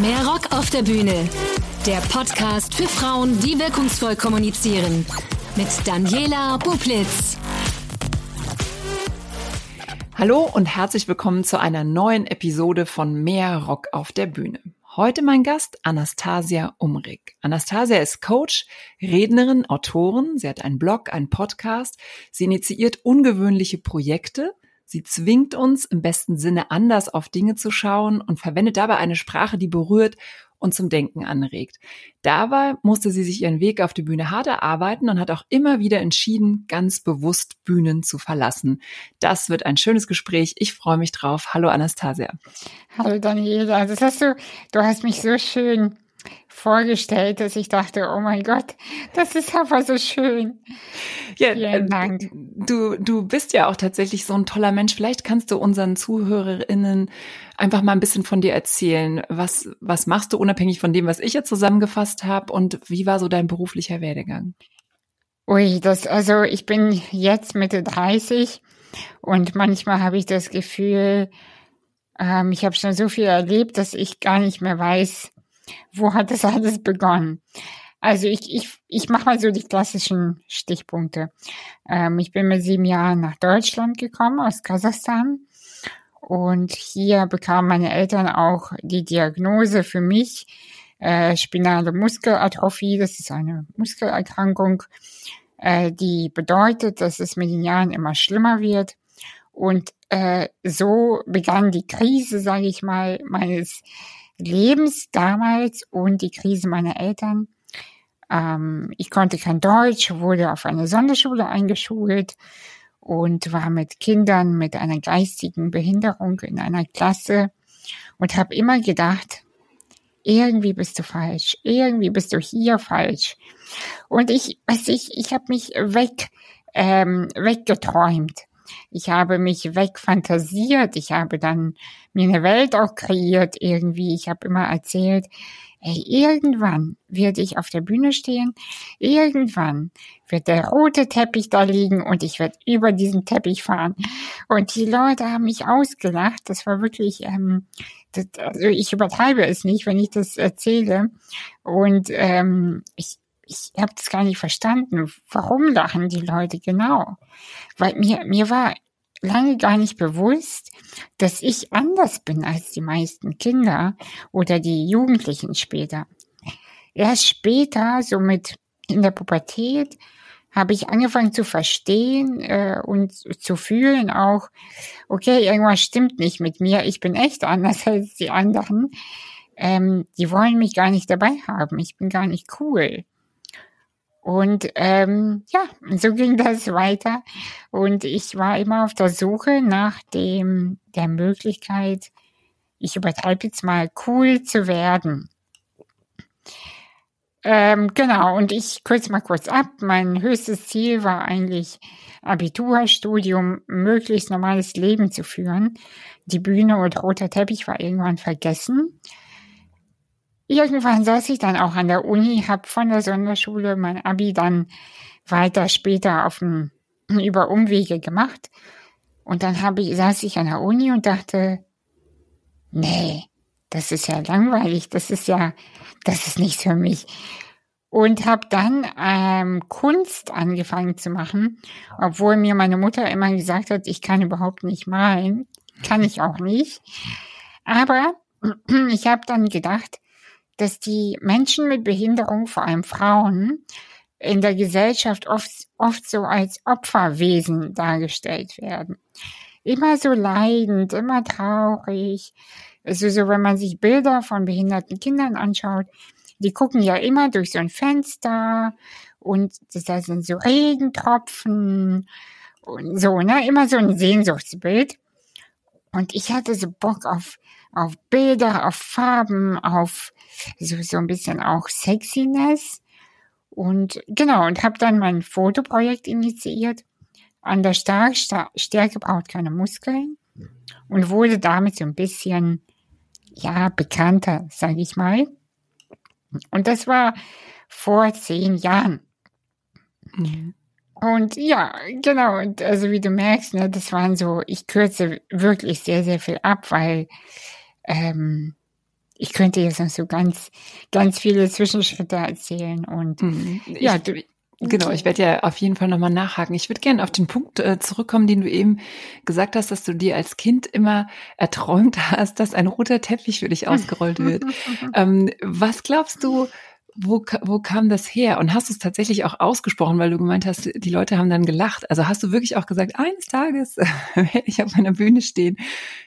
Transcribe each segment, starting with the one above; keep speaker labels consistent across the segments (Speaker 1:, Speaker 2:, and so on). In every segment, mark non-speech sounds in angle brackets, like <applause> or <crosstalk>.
Speaker 1: Mehr Rock auf der Bühne. Der Podcast für Frauen, die wirkungsvoll kommunizieren. Mit Daniela Bublitz.
Speaker 2: Hallo und herzlich willkommen zu einer neuen Episode von Mehr Rock auf der Bühne. Heute mein Gast Anastasia Umrig. Anastasia ist Coach, Rednerin, Autorin. Sie hat einen Blog, einen Podcast. Sie initiiert ungewöhnliche Projekte. Sie zwingt uns im besten Sinne anders auf Dinge zu schauen und verwendet dabei eine Sprache, die berührt und zum Denken anregt. Dabei musste sie sich ihren Weg auf die Bühne hart erarbeiten und hat auch immer wieder entschieden, ganz bewusst Bühnen zu verlassen. Das wird ein schönes Gespräch. Ich freue mich drauf. Hallo Anastasia.
Speaker 3: Hallo Daniela. Das hast du, du hast mich so schön vorgestellt, dass ich dachte, oh mein Gott, das ist aber so schön.
Speaker 2: Ja, Vielen äh, Dank. Du, du bist ja auch tatsächlich so ein toller Mensch. Vielleicht kannst du unseren ZuhörerInnen einfach mal ein bisschen von dir erzählen. Was, was machst du unabhängig von dem, was ich jetzt zusammengefasst habe und wie war so dein beruflicher Werdegang?
Speaker 3: Ui, das, also ich bin jetzt Mitte 30 und manchmal habe ich das Gefühl, ähm, ich habe schon so viel erlebt, dass ich gar nicht mehr weiß, wo hat das alles begonnen? Also ich, ich, ich mache mal so die klassischen Stichpunkte. Ähm, ich bin mit sieben Jahren nach Deutschland gekommen, aus Kasachstan. Und hier bekamen meine Eltern auch die Diagnose für mich, äh, spinale Muskelatrophie. Das ist eine Muskelerkrankung, äh, die bedeutet, dass es mit den Jahren immer schlimmer wird. Und äh, so begann die Krise, sage ich mal, meines Lebens damals und die Krise meiner Eltern. Ähm, ich konnte kein Deutsch, wurde auf eine Sonderschule eingeschult und war mit Kindern mit einer geistigen Behinderung in einer Klasse und habe immer gedacht, irgendwie bist du falsch, irgendwie bist du hier falsch. Und ich, weiß ich, ich habe mich weg, ähm, weggeträumt. Ich habe mich wegfantasiert. Ich habe dann mir eine Welt auch kreiert irgendwie. Ich habe immer erzählt, ey, irgendwann werde ich auf der Bühne stehen. Irgendwann wird der rote Teppich da liegen und ich werde über diesen Teppich fahren. Und die Leute haben mich ausgelacht. Das war wirklich, ähm, das, also ich übertreibe es nicht, wenn ich das erzähle. Und ähm, ich, ich habe das gar nicht verstanden. Warum lachen die Leute genau? Weil mir, mir war lange gar nicht bewusst, dass ich anders bin als die meisten Kinder oder die Jugendlichen später. Erst später, so mit in der Pubertät, habe ich angefangen zu verstehen äh, und zu fühlen auch, okay, irgendwas stimmt nicht mit mir, ich bin echt anders <laughs> als die anderen. Ähm, die wollen mich gar nicht dabei haben, ich bin gar nicht cool. Und ähm, ja, so ging das weiter. Und ich war immer auf der Suche nach dem der Möglichkeit, ich übertreibe jetzt mal, cool zu werden. Ähm, genau, und ich kurz mal kurz ab. Mein höchstes Ziel war eigentlich Abiturstudium, möglichst normales Leben zu führen. Die Bühne und roter Teppich war irgendwann vergessen. Irgendwann saß ich dann auch an der Uni, habe von der Sonderschule mein Abi dann weiter später auf dem, über Umwege gemacht. Und dann habe ich, saß ich an der Uni und dachte, nee, das ist ja langweilig, das ist ja, das ist nichts für mich. Und habe dann ähm, Kunst angefangen zu machen, obwohl mir meine Mutter immer gesagt hat, ich kann überhaupt nicht malen, kann ich auch nicht. Aber <clears throat> ich habe dann gedacht, dass die Menschen mit Behinderung, vor allem Frauen, in der Gesellschaft oft, oft so als Opferwesen dargestellt werden. Immer so leidend, immer traurig. Also so, wenn man sich Bilder von behinderten Kindern anschaut, die gucken ja immer durch so ein Fenster und da sind so Regentropfen und so, ne? Immer so ein Sehnsuchtsbild. Und ich hatte so Bock auf, auf Bilder, auf Farben, auf so, so ein bisschen auch Sexiness. Und genau, und habe dann mein Fotoprojekt initiiert. An der Star Stärke braucht keine Muskeln. Und wurde damit so ein bisschen, ja, bekannter, sage ich mal. Und das war vor zehn Jahren. Mhm. Und ja, genau. Und also wie du merkst, ne, das waren so, ich kürze wirklich sehr, sehr viel ab, weil ähm, ich könnte jetzt noch so ganz, ganz viele Zwischenschritte erzählen und
Speaker 2: mhm. ja, du, Genau, ich werde ja auf jeden Fall nochmal nachhaken. Ich würde gerne auf den Punkt äh, zurückkommen, den du eben gesagt hast, dass du dir als Kind immer erträumt <laughs> hast, dass ein roter Teppich für dich ausgerollt wird. <laughs> ähm, was glaubst du, wo, wo kam das her? Und hast du es tatsächlich auch ausgesprochen, weil du gemeint hast, die Leute haben dann gelacht. Also hast du wirklich auch gesagt, eines Tages <laughs> werde ich auf meiner Bühne stehen,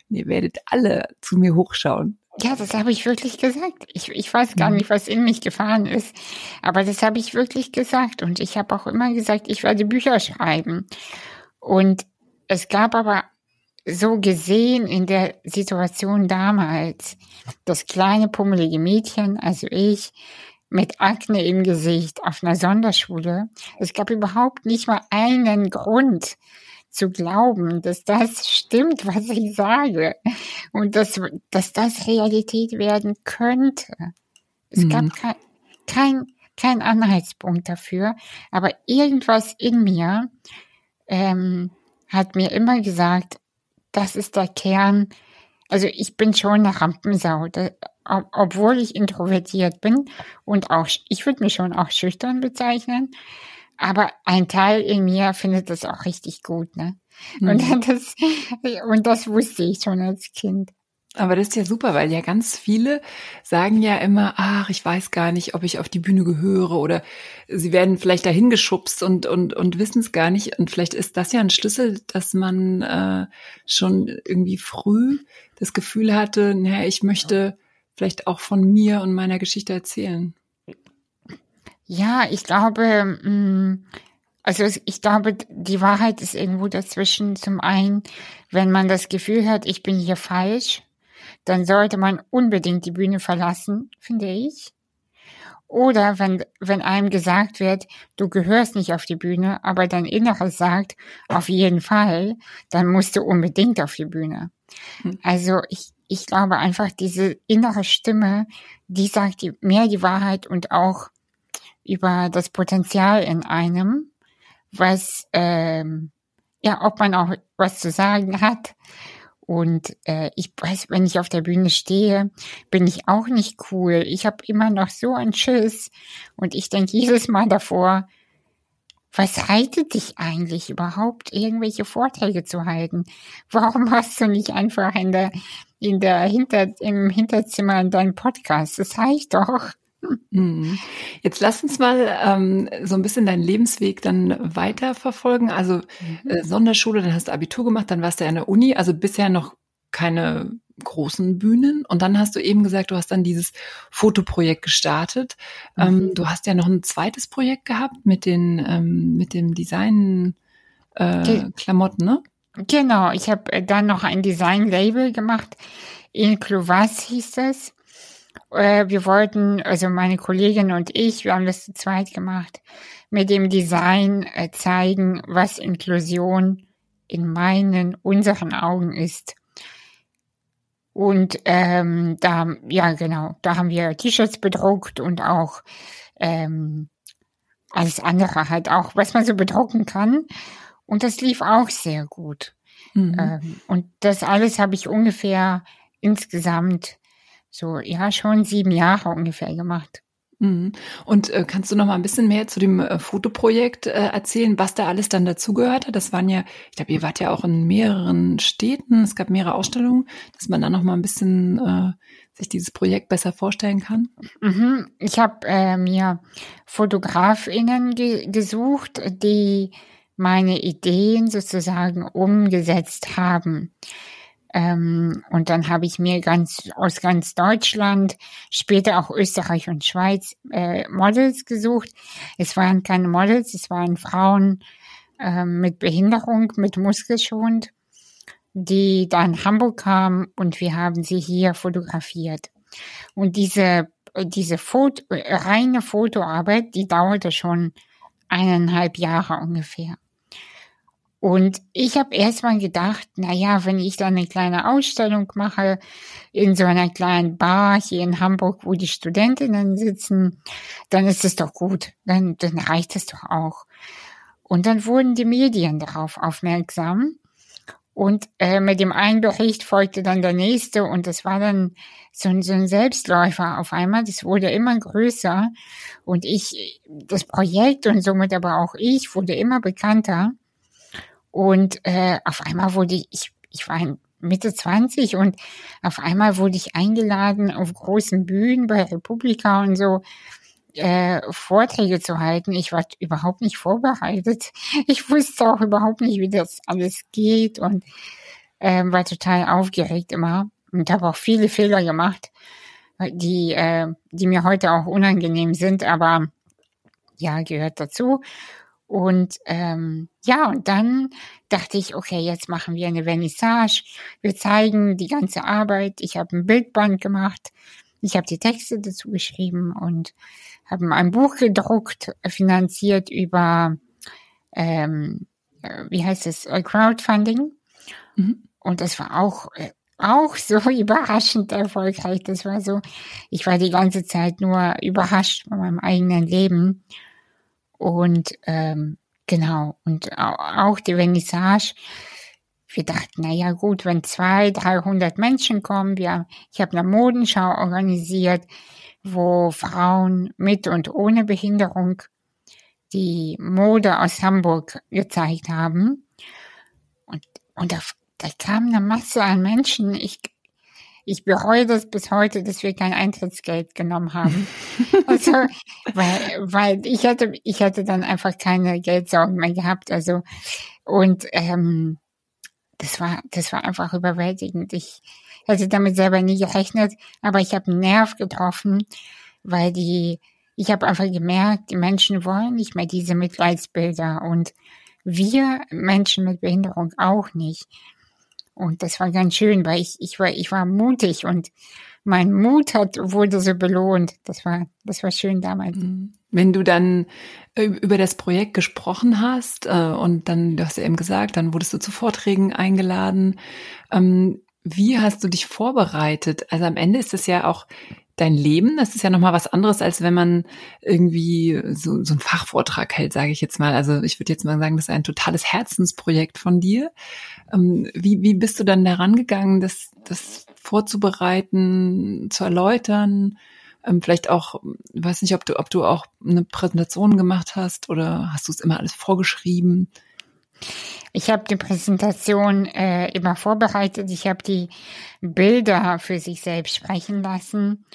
Speaker 2: ihr werdet alle zu mir hochschauen.
Speaker 3: Ja, das habe ich wirklich gesagt. Ich, ich weiß gar mhm. nicht, was in mich gefahren ist, aber das habe ich wirklich gesagt. Und ich habe auch immer gesagt, ich werde Bücher schreiben. Und es gab aber so gesehen in der Situation damals das kleine pummelige Mädchen, also ich, mit Akne im Gesicht auf einer Sonderschule. Es gab überhaupt nicht mal einen Grund, zu glauben, dass das stimmt, was ich sage und dass, dass das Realität werden könnte. Es mhm. gab kein, kein, kein Anhaltspunkt dafür, aber irgendwas in mir ähm, hat mir immer gesagt, das ist der Kern. Also ich bin schon eine Rampensau, ob, obwohl ich introvertiert bin und auch, ich würde mich schon auch schüchtern bezeichnen, aber ein Teil in mir findet das auch richtig gut, ne? Mhm. Und <laughs> das, und das wusste ich schon als Kind.
Speaker 2: Aber das ist ja super, weil ja ganz viele sagen ja immer, ach, ich weiß gar nicht, ob ich auf die Bühne gehöre oder sie werden vielleicht dahin geschubst und, und, und wissen es gar nicht. Und vielleicht ist das ja ein Schlüssel, dass man äh, schon irgendwie früh das Gefühl hatte, naja, ich möchte vielleicht auch von mir und meiner Geschichte erzählen.
Speaker 3: Ja, ich glaube, mm, also ich glaube, die Wahrheit ist irgendwo dazwischen. Zum einen, wenn man das Gefühl hat, ich bin hier falsch, dann sollte man unbedingt die Bühne verlassen, finde ich. Oder wenn, wenn einem gesagt wird, du gehörst nicht auf die Bühne, aber dein Inneres sagt, auf jeden Fall, dann musst du unbedingt auf die Bühne. Hm. Also ich, ich glaube einfach, diese innere Stimme, die sagt mehr die Wahrheit und auch über das Potenzial in einem, was, ähm, ja, ob man auch was zu sagen hat. Und äh, ich weiß, wenn ich auf der Bühne stehe, bin ich auch nicht cool. Ich habe immer noch so einen Schiss. Und ich denke jedes Mal davor, was reitet dich eigentlich überhaupt, irgendwelche Vorträge zu halten? Warum hast du nicht einfach in der, in der Hinter, im Hinterzimmer in deinem Podcast? Das reicht doch.
Speaker 2: Mhm. Jetzt lass uns mal ähm, so ein bisschen deinen Lebensweg dann weiterverfolgen. Also mhm. äh, Sonderschule, dann hast du Abitur gemacht, dann warst du ja an der Uni, also bisher noch keine großen Bühnen. Und dann hast du eben gesagt, du hast dann dieses Fotoprojekt gestartet. Ähm, mhm. Ähm, du hast ja noch ein zweites Projekt gehabt mit den ähm, mit dem Design äh, Klamotten, ne?
Speaker 3: Genau, ich habe äh, dann noch ein Design-Label gemacht. In Clovas hieß das. Äh, wir wollten, also meine Kollegin und ich, wir haben das zu zweit gemacht, mit dem Design äh, zeigen, was Inklusion in meinen, unseren Augen ist. Und ähm, da, ja genau, da haben wir T-Shirts bedruckt und auch ähm, alles andere halt auch, was man so bedrucken kann. Und das lief auch sehr gut. Mhm. Ähm, und das alles habe ich ungefähr insgesamt so, ja, schon sieben Jahre ungefähr gemacht.
Speaker 2: Mhm. Und äh, kannst du noch mal ein bisschen mehr zu dem äh, Fotoprojekt äh, erzählen, was da alles dann dazugehört hat? Das waren ja, ich glaube, ihr wart ja auch in mehreren Städten, es gab mehrere Ausstellungen, dass man da noch mal ein bisschen äh, sich dieses Projekt besser vorstellen kann.
Speaker 3: Mhm. Ich habe äh, mir Fotografinnen ge gesucht, die meine Ideen sozusagen umgesetzt haben. Ähm, und dann habe ich mir ganz aus ganz Deutschland, später auch Österreich und Schweiz äh, Models gesucht. Es waren keine Models, es waren Frauen äh, mit Behinderung, mit Muskelschwund, die dann Hamburg kamen und wir haben sie hier fotografiert. Und diese diese Foto, reine Fotoarbeit, die dauerte schon eineinhalb Jahre ungefähr. Und ich habe erstmal gedacht, na ja, wenn ich da eine kleine Ausstellung mache in so einer kleinen Bar hier in Hamburg, wo die Studentinnen sitzen, dann ist es doch gut, dann, dann reicht es doch auch. Und dann wurden die Medien darauf aufmerksam. Und äh, mit dem einen Bericht folgte dann der nächste und das war dann so ein, so ein Selbstläufer auf einmal. Das wurde immer größer und ich, das Projekt und somit aber auch ich wurde immer bekannter. Und äh, auf einmal wurde ich, ich, ich war Mitte 20 und auf einmal wurde ich eingeladen auf großen Bühnen bei Republika und so äh, Vorträge zu halten. Ich war überhaupt nicht vorbereitet. <laughs> Ich wusste auch überhaupt nicht, wie das alles geht und äh, war total aufgeregt immer und habe auch viele Fehler gemacht, die, äh, die mir heute auch unangenehm sind, aber ja, gehört dazu. Und ähm, ja, und dann dachte ich, okay, jetzt machen wir eine Vernissage. Wir zeigen die ganze Arbeit. Ich habe ein Bildband gemacht. Ich habe die Texte dazu geschrieben und haben ein Buch gedruckt, finanziert über, ähm, äh, wie heißt es, Crowdfunding. Mhm. Und das war auch, äh, auch so <laughs> überraschend erfolgreich. Das war so, ich war die ganze Zeit nur überrascht von meinem eigenen Leben. Und ähm, genau, und auch die Vernissage. Wir dachten, na ja gut, wenn zwei, dreihundert Menschen kommen, wir, ich habe eine Modenschau organisiert, wo Frauen mit und ohne Behinderung die Mode aus Hamburg gezeigt haben. Und, und da, da kam eine Masse an Menschen. Ich, ich bereue das bis heute, dass wir kein Eintrittsgeld genommen haben. <laughs> also, weil, weil ich hatte, ich hatte dann einfach keine Geldsorgen mehr gehabt. Also, und ähm, das war, das war einfach überwältigend. Ich, hätte damit selber nie gerechnet, aber ich habe einen Nerv getroffen, weil die, ich habe einfach gemerkt, die Menschen wollen nicht mehr diese Mitleidsbilder und wir Menschen mit Behinderung auch nicht. Und das war ganz schön, weil ich, ich war, ich war mutig und mein Mut hat, wurde so belohnt. Das war, das war schön damals. Mhm.
Speaker 2: Wenn du dann äh, über das Projekt gesprochen hast äh, und dann, du hast ja eben gesagt, dann wurdest du zu Vorträgen eingeladen. Ähm, wie hast du dich vorbereitet? Also am Ende ist es ja auch dein Leben. Das ist ja nochmal was anderes, als wenn man irgendwie so, so einen Fachvortrag hält, sage ich jetzt mal. Also ich würde jetzt mal sagen, das ist ein totales Herzensprojekt von dir. Ähm, wie, wie bist du dann daran gegangen, das, das vorzubereiten, zu erläutern? Ähm, vielleicht auch, weiß nicht, ob du, ob du auch eine Präsentation gemacht hast oder hast du es immer alles vorgeschrieben?
Speaker 3: Ich habe die Präsentation äh, immer vorbereitet. Ich habe die Bilder für sich selbst sprechen lassen.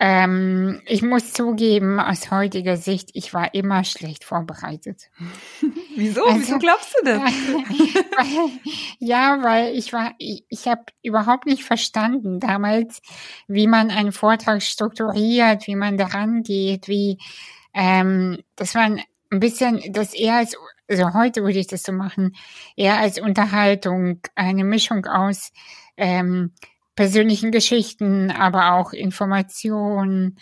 Speaker 3: Ähm, ich muss zugeben, aus heutiger Sicht, ich war immer schlecht vorbereitet. <laughs>
Speaker 2: Wieso? Also, Wieso glaubst du das?
Speaker 3: weil, <laughs> ja, weil ich war, ich, ich habe überhaupt nicht verstanden damals, wie man einen Vortrag strukturiert, wie man daran geht, wie ähm, das war ein bisschen das eher als also heute würde ich das so machen, eher als Unterhaltung, eine Mischung aus ähm, persönlichen Geschichten, aber auch Informationen,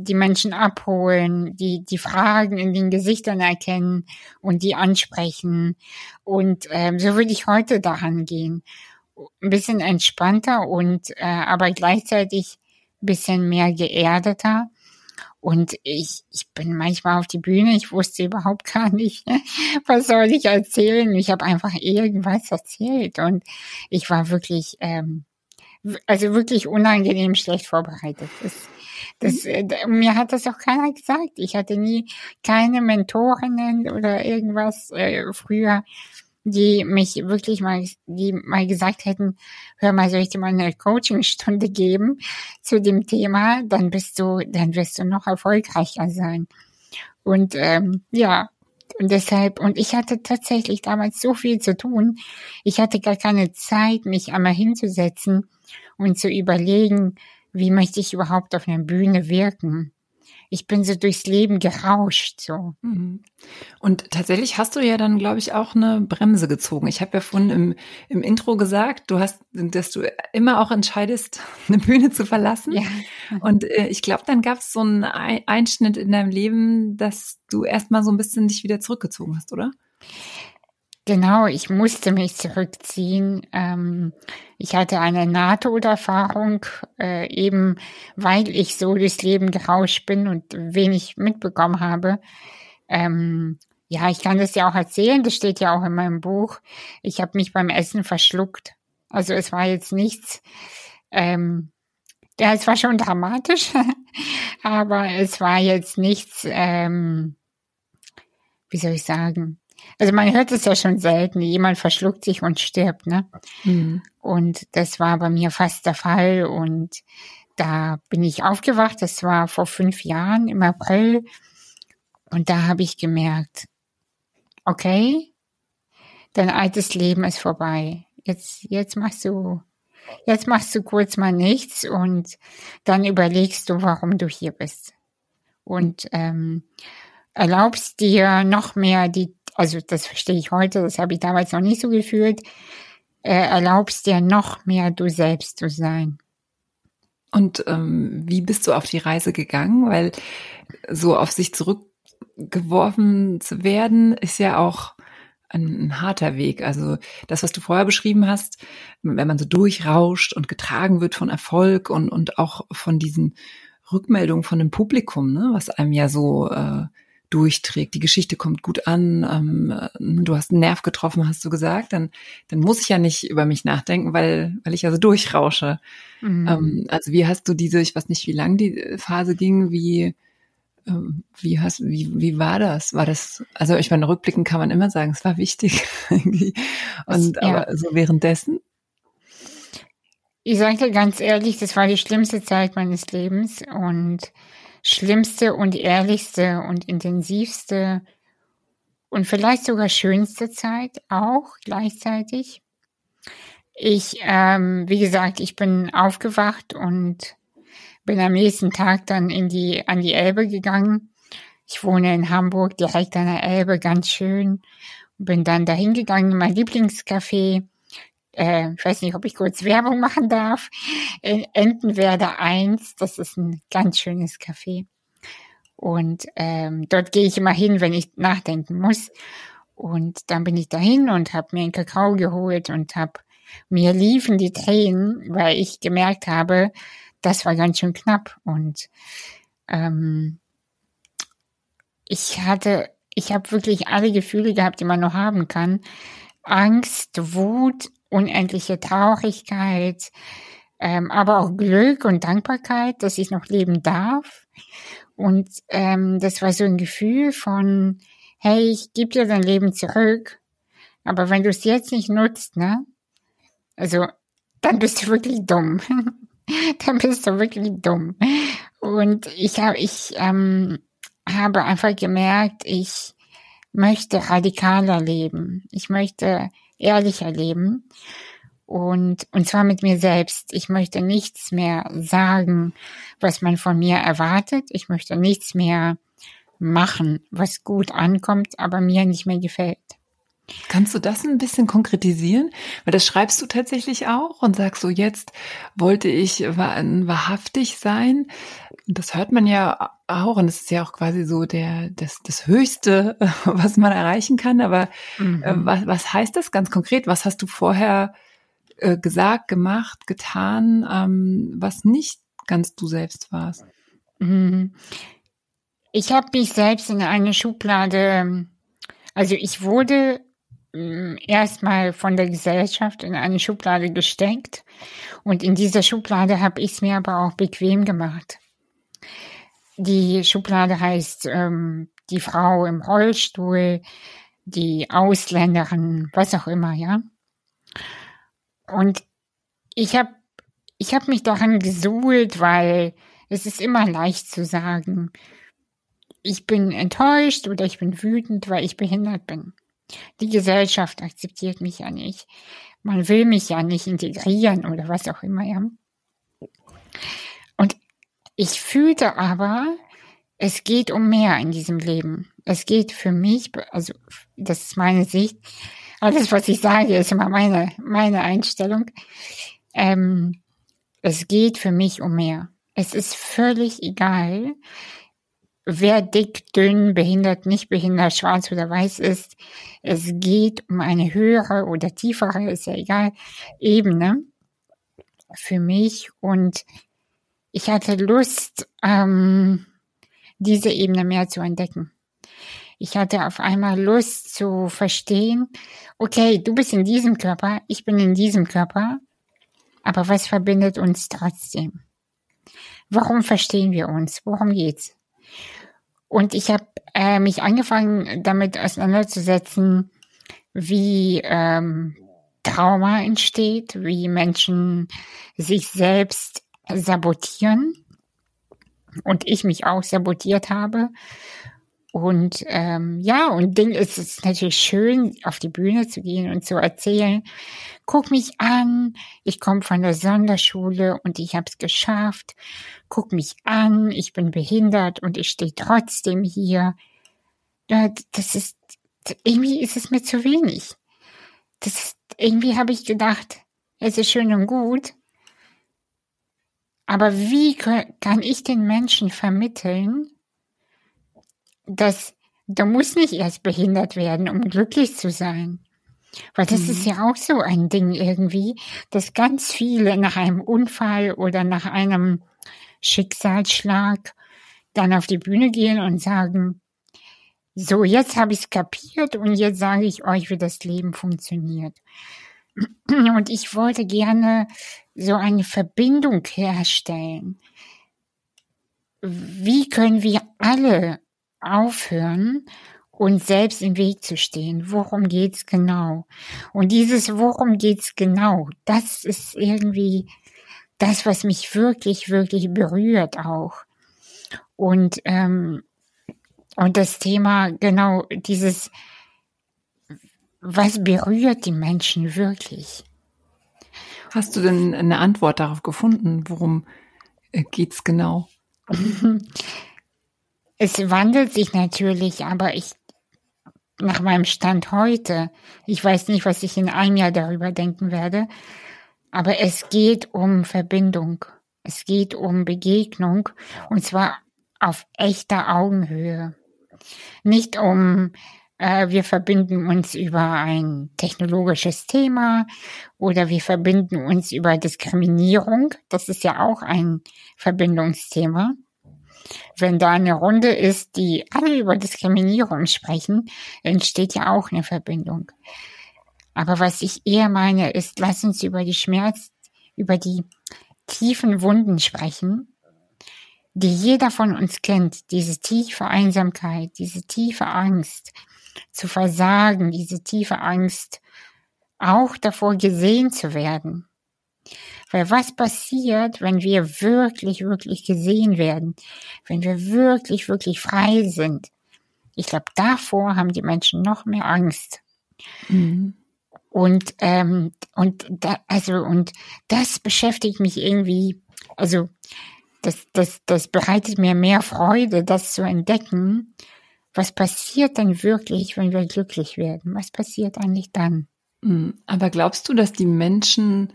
Speaker 3: die Menschen abholen, die die Fragen in den Gesichtern erkennen und die ansprechen. Und ähm, so würde ich heute daran gehen. Ein bisschen entspannter und äh, aber gleichzeitig ein bisschen mehr geerdeter und ich, ich bin manchmal auf die Bühne, ich wusste überhaupt gar nicht, <laughs> was soll ich erzählen. Ich habe einfach irgendwas erzählt und ich war wirklich, ähm, also wirklich unangenehm schlecht vorbereitet. Das, das, mhm. äh, mir hat das auch keiner gesagt. Ich hatte nie keine Mentorinnen oder irgendwas äh, früher die mich wirklich mal, die mal gesagt hätten, hör mal, soll ich dir mal eine Coachingstunde geben zu dem Thema, dann bist du, dann wirst du noch erfolgreicher sein. Und ähm, ja, und deshalb, und ich hatte tatsächlich damals so viel zu tun, ich hatte gar keine Zeit, mich einmal hinzusetzen und zu überlegen, wie möchte ich überhaupt auf einer Bühne wirken ich bin so durchs Leben gerauscht. So. Mhm.
Speaker 2: Und tatsächlich hast du ja dann, glaube ich, auch eine Bremse gezogen. Ich habe ja vorhin im, im Intro gesagt, du hast, dass du immer auch entscheidest, <laughs> eine Bühne zu verlassen. Ja. Und äh, ich glaube, dann gab es so einen Einschnitt in deinem Leben, dass du erstmal so ein bisschen dich wieder zurückgezogen hast, oder?
Speaker 3: Genau, ich musste mich zurückziehen. Ähm, ich hatte eine NATO-Erfahrung, äh, eben weil ich so durchs Leben gerauscht bin und wenig mitbekommen habe. Ähm, ja, ich kann das ja auch erzählen, das steht ja auch in meinem Buch. Ich habe mich beim Essen verschluckt. Also es war jetzt nichts, ähm, ja, es war schon dramatisch, <laughs> aber es war jetzt nichts, ähm, wie soll ich sagen? Also man hört es ja schon selten, jemand verschluckt sich und stirbt, ne? Mhm. Und das war bei mir fast der Fall und da bin ich aufgewacht, das war vor fünf Jahren im April und da habe ich gemerkt, okay, dein altes Leben ist vorbei. Jetzt, jetzt machst du, jetzt machst du kurz mal nichts und dann überlegst du, warum du hier bist. Und ähm, erlaubst dir noch mehr die, also das verstehe ich heute, das habe ich damals noch nicht so gefühlt, äh, erlaubst dir noch mehr du selbst zu sein.
Speaker 2: Und ähm, wie bist du auf die Reise gegangen? Weil so auf sich zurückgeworfen zu werden, ist ja auch ein, ein, harter Weg. Also das, was du vorher beschrieben hast, wenn man so durchrauscht und getragen wird von Erfolg und, und auch von diesen Rückmeldungen von dem Publikum, ne, was einem ja so äh, durchträgt, die Geschichte kommt gut an, ähm, äh, du hast einen Nerv getroffen, hast du gesagt, dann, dann muss ich ja nicht über mich nachdenken, weil, weil ich ja so durchrausche. Mhm. Ähm, also wie hast du diese, ich weiß nicht, wie lang die Phase ging, wie, ähm, wie hast, wie, wie war das? War das, also ich meine, rückblickend kann man immer sagen, es war wichtig. <laughs> Und ja. aber so währenddessen?
Speaker 3: Ich sage dir ganz ehrlich, das war die schlimmste Zeit meines Lebens und schlimmste und ehrlichste und intensivste und vielleicht sogar schönste Zeit auch gleichzeitig. Ich, ähm, wie gesagt, ich bin aufgewacht und bin am nächsten Tag dann in die, an die Elbe gegangen. Ich wohne in Hamburg, direkt an der Elbe, ganz schön. Bin dann dahin gegangen in mein Lieblingscafé äh, ich weiß nicht, ob ich kurz Werbung machen darf, in Entenwerder 1, das ist ein ganz schönes Café. Und ähm, dort gehe ich immer hin, wenn ich nachdenken muss. Und dann bin ich dahin und habe mir einen Kakao geholt und habe mir liefen die Tränen, weil ich gemerkt habe, das war ganz schön knapp. Und ähm, ich hatte, ich habe wirklich alle Gefühle gehabt, die man noch haben kann. Angst, Wut, unendliche Traurigkeit, ähm, aber auch Glück und Dankbarkeit, dass ich noch leben darf. Und ähm, das war so ein Gefühl von, hey, ich gebe dir dein Leben zurück, aber wenn du es jetzt nicht nutzt, ne, also dann bist du wirklich dumm. <laughs> dann bist du wirklich dumm. Und ich habe, ich ähm, habe einfach gemerkt, ich möchte radikaler leben. Ich möchte ehrlicher leben. Und, und zwar mit mir selbst. Ich möchte nichts mehr sagen, was man von mir erwartet. Ich möchte nichts mehr machen, was gut ankommt, aber mir nicht mehr gefällt.
Speaker 2: Kannst du das ein bisschen konkretisieren? Weil das schreibst du tatsächlich auch und sagst so, jetzt wollte ich wahrhaftig sein. Das hört man ja auch und es ist ja auch quasi so der, das, das Höchste, <laughs> was man erreichen kann. Aber mhm. äh, was, was heißt das ganz konkret? Was hast du vorher äh, gesagt, gemacht, getan, ähm, was nicht ganz du selbst warst?
Speaker 3: Mhm. Ich habe mich selbst in eine Schublade, also ich wurde mm, erstmal von der Gesellschaft in eine Schublade gesteckt und in dieser Schublade habe ich es mir aber auch bequem gemacht. Die Schublade heißt ähm, die Frau im Rollstuhl, die Ausländerin, was auch immer, ja. Und ich habe ich hab mich daran gesuhlt, weil es ist immer leicht zu sagen, ich bin enttäuscht oder ich bin wütend, weil ich behindert bin. Die Gesellschaft akzeptiert mich ja nicht. Man will mich ja nicht integrieren oder was auch immer, ja. Ich fühlte aber, es geht um mehr in diesem Leben. Es geht für mich, also das ist meine Sicht, alles, was ich sage, ist immer meine, meine Einstellung. Ähm, es geht für mich um mehr. Es ist völlig egal, wer dick, dünn, behindert, nicht behindert, schwarz oder weiß ist. Es geht um eine höhere oder tiefere, ist ja egal, Ebene für mich und ich hatte Lust, ähm, diese Ebene mehr zu entdecken. Ich hatte auf einmal Lust zu verstehen, okay, du bist in diesem Körper, ich bin in diesem Körper, aber was verbindet uns trotzdem? Warum verstehen wir uns? Worum geht's? Und ich habe äh, mich angefangen, damit auseinanderzusetzen, wie ähm, Trauma entsteht, wie Menschen sich selbst sabotieren und ich mich auch sabotiert habe und ähm, ja, und Ding ist es natürlich schön, auf die Bühne zu gehen und zu erzählen, guck mich an, ich komme von der Sonderschule und ich habe es geschafft, guck mich an, ich bin behindert und ich stehe trotzdem hier. Das ist, irgendwie ist es mir zu wenig. Das irgendwie habe ich gedacht, es ist schön und gut, aber wie kann ich den Menschen vermitteln, dass du musst nicht erst behindert werden, um glücklich zu sein. Weil das mhm. ist ja auch so ein Ding irgendwie, dass ganz viele nach einem Unfall oder nach einem Schicksalsschlag dann auf die Bühne gehen und sagen, so, jetzt habe ich es kapiert und jetzt sage ich euch, wie das Leben funktioniert. <clears throat> Und ich wollte gerne so eine Verbindung herstellen. Wie können wir alle aufhören, uns selbst im Weg zu stehen. Worum geht's genau? Und dieses Worum geht's genau, das ist irgendwie das, was mich wirklich, wirklich berührt auch. Und, ähm, und das Thema, genau, dieses, was berührt die Menschen wirklich?
Speaker 2: Hast du denn eine Antwort darauf gefunden? Worum äh, geht's genau? <laughs>
Speaker 3: Es wandelt sich natürlich, aber ich, nach meinem Stand heute, ich weiß nicht, was ich in einem Jahr darüber denken werde, aber es geht um Verbindung. Es geht um Begegnung und zwar auf echter Augenhöhe. Nicht um, wir verbinden uns über ein technologisches Thema oder wir verbinden uns über Diskriminierung. Das ist ja auch ein Verbindungsthema wenn da eine Runde ist, die alle über Diskriminierung sprechen, entsteht ja auch eine Verbindung. Aber was ich eher meine, ist, lass uns über die Schmerz, über die tiefen Wunden sprechen, die jeder von uns kennt, diese tiefe Einsamkeit, diese tiefe Angst zu versagen, diese tiefe Angst auch davor gesehen zu werden. Weil was passiert, wenn wir wirklich, wirklich gesehen werden? Wenn wir wirklich, wirklich frei sind? Ich glaube, davor haben die Menschen noch mehr Angst. Mhm. Und, ähm, und da, also, und das beschäftigt mich irgendwie, also, das, das, das bereitet mir mehr Freude, das zu entdecken. Was passiert denn wirklich, wenn wir glücklich werden? Was passiert eigentlich dann?
Speaker 2: Mhm. Aber glaubst du, dass die Menschen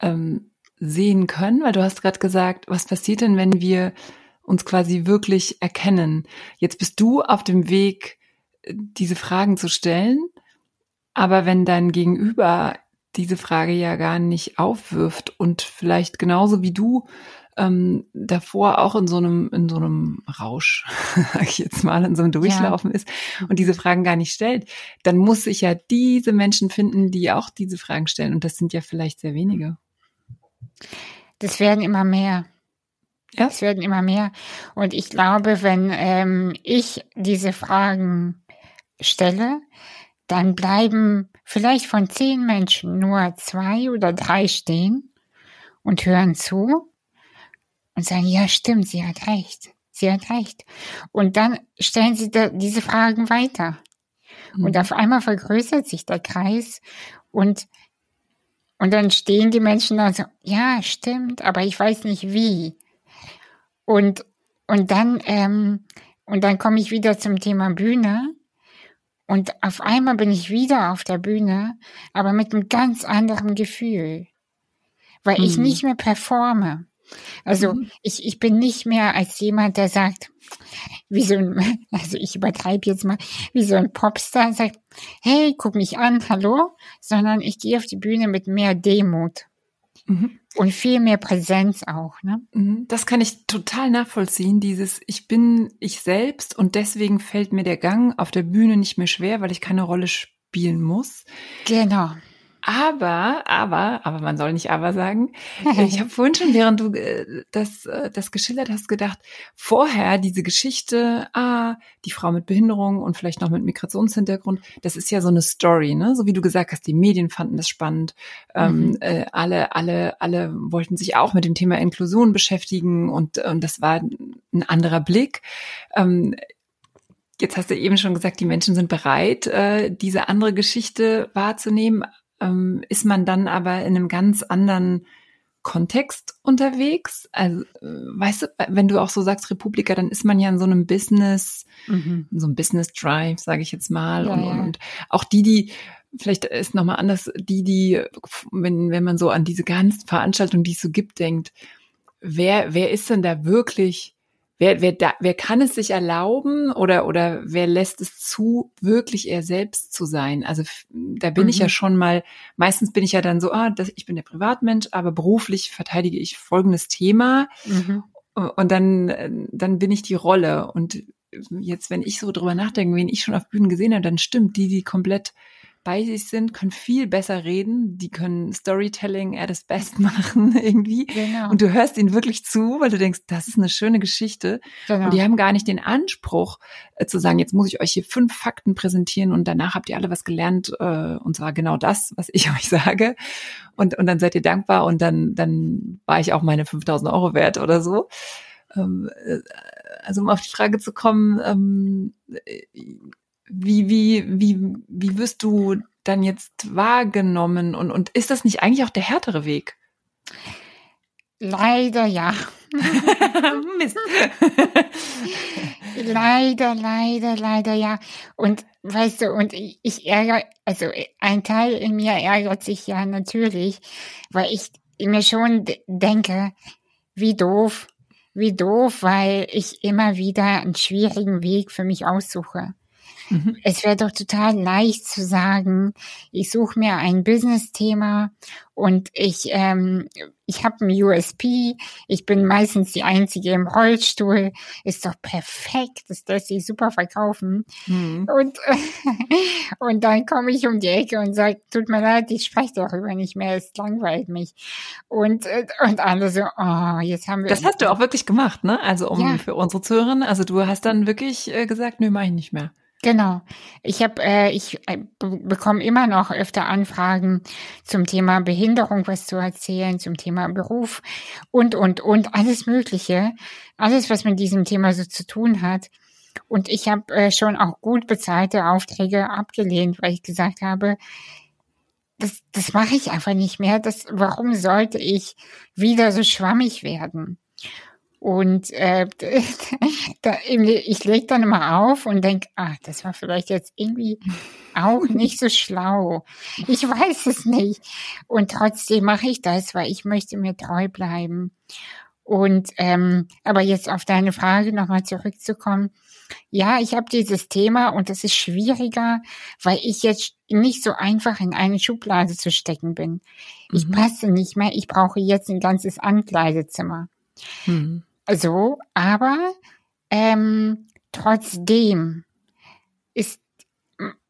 Speaker 2: ähm, sehen können? Weil du hast gerade gesagt, was passiert denn, wenn wir uns quasi wirklich erkennen? Jetzt bist du auf dem Weg, diese Fragen zu stellen, aber wenn dein Gegenüber diese Frage ja gar nicht aufwirft und vielleicht genauso wie du ähm, davor auch in so einem in so einem Rausch, <laughs> sag ich jetzt mal, in so einem Durchlaufen ja. ist und diese Fragen gar nicht stellt, dann muss ich ja diese Menschen finden, die auch diese Fragen stellen und das sind ja vielleicht sehr wenige.
Speaker 3: Das werden immer mehr. Ja. Es werden immer mehr. Und ich glaube, wenn ähm, ich diese Fragen stelle, dann bleiben vielleicht von zehn Menschen nur zwei oder drei stehen und hören zu und sagen, ja, stimmt, sie hat recht. Sie hat recht. Und dann stellen sie diese Fragen weiter. Mhm. Und auf einmal vergrößert sich der Kreis und und dann stehen die Menschen da so, ja, stimmt, aber ich weiß nicht wie. Und, und dann, ähm, und dann komme ich wieder zum Thema Bühne. Und auf einmal bin ich wieder auf der Bühne, aber mit einem ganz anderen Gefühl. Weil mhm. ich nicht mehr performe. Also mhm. ich, ich bin nicht mehr als jemand, der sagt, wie so ein, <laughs> also ich übertreibe jetzt mal, wie so ein Popstar sagt, hey, guck mich an, hallo, sondern ich gehe auf die Bühne mit mehr Demut. Mhm. Und viel mehr Präsenz auch, ne?
Speaker 2: Mhm. Das kann ich total nachvollziehen, dieses ich bin ich selbst und deswegen fällt mir der Gang auf der Bühne nicht mehr schwer, weil ich keine Rolle spielen muss.
Speaker 3: Genau.
Speaker 2: Aber, aber, aber man soll nicht aber sagen. <laughs> Ich habe vorhin schon, während du äh, das, äh, das geschildert hast, gedacht, vorher diese Geschichte, ah, die Frau mit Behinderung und vielleicht noch mit Migrationshintergrund, das ist ja so eine Story, ne? So wie du gesagt hast, die Medien fanden das spannend. Ähm, mhm. Ähm, äh, alle, alle, alle wollten sich auch mit dem Thema Inklusion beschäftigen und, und das war ein anderer Blick. Ähm, Jetzt hast du eben schon gesagt, die Menschen sind bereit, äh, diese andere Geschichte wahrzunehmen ähm, ist man dann aber in einem ganz anderen Kontext unterwegs. Also, äh, weißt du, wenn du auch so sagst Republika, dann ist man ja in so einem Business, mhm. so einem Business Drive, sage ich jetzt mal. Ja, und, ja. und auch die, die vielleicht ist nochmal anders, die, die, wenn, wenn man so an diese ganzen Veranstaltungen, die es so gibt, denkt, wer, wer ist denn da wirklich wer, wer, da, wer kann es sich erlauben oder, oder wer lässt es zu, wirklich er selbst zu sein? Also da bin mhm. ich ja mhm. schon mal, meistens bin ich ja dann so, ah, das, ich bin der Privatmensch, aber beruflich verteidige ich folgendes Thema. Mhm. Und dann, dann bin ich die Rolle. Und jetzt, wenn ich so drüber nachdenke, wen ich schon auf Bühnen gesehen habe, dann stimmt, die, die komplett bei sich sind, können viel besser reden, die können Storytelling eher das Best <laughs> machen irgendwie. Genau. Und du hörst ihnen wirklich zu, weil du denkst, das ist eine schöne Geschichte. Genau. Und die haben gar nicht den Anspruch äh, zu sagen, jetzt muss ich euch hier fünf Fakten präsentieren und danach habt ihr alle was gelernt äh, und zwar genau das, was ich <laughs> euch sage. Und, und dann seid ihr dankbar und dann, dann war ich auch meine 5000 Euro wert oder so. Ähm, äh, also um auf die Frage zu kommen, ähm, wie, wie, wie, wie wirst du dann jetzt wahrgenommen? Und, und ist das nicht eigentlich auch der härtere Weg?
Speaker 3: Leider ja. <laughs> Mist. <laughs> leider, leider, leider ja. Und weißt du, und ich, ich ärgere, also ein Teil in mir ärgert sich ja natürlich, weil ich mir schon denke, wie doof, wie doof, weil ich immer wieder einen schwierigen Weg für mich aussuche. Mhm. Es wäre doch total leicht zu sagen, ich suche mir ein Business-Thema und ich, ähm, ich habe ein USP, ich bin meistens die Einzige im Rollstuhl, ist doch perfekt, das lässt sich super verkaufen. Mhm. Und, <laughs> und dann komme ich um die Ecke und sage, tut mir leid, ich spreche darüber nicht mehr, es langweilt mich. Und, und alle so, oh, jetzt haben wir...
Speaker 2: Das hast du auch wirklich gemacht, ne? Also um ja. für unsere Zuhörerinnen, also du hast dann wirklich äh, gesagt, nö, mach ich nicht mehr.
Speaker 3: Genau. Ich habe, äh, ich äh, bekomme immer noch öfter Anfragen zum Thema Behinderung, was zu erzählen, zum Thema Beruf und und und alles Mögliche, alles, was mit diesem Thema so zu tun hat. Und ich habe äh, schon auch gut bezahlte Aufträge abgelehnt, weil ich gesagt habe, das, das mache ich einfach nicht mehr. Das, warum sollte ich wieder so schwammig werden? Und äh, <laughs> da, ich lege dann immer auf und denke, ah, das war vielleicht jetzt irgendwie auch <laughs> nicht so schlau. Ich weiß es nicht. Und trotzdem mache ich das, weil ich möchte mir treu bleiben. Und ähm, aber jetzt auf deine Frage nochmal zurückzukommen. Ja, ich habe dieses Thema und das ist schwieriger, weil ich jetzt nicht so einfach in eine Schublade zu stecken bin. Ich mhm. passe nicht mehr, ich brauche jetzt ein ganzes Ankleidezimmer. Mhm. So, aber ähm, trotzdem ist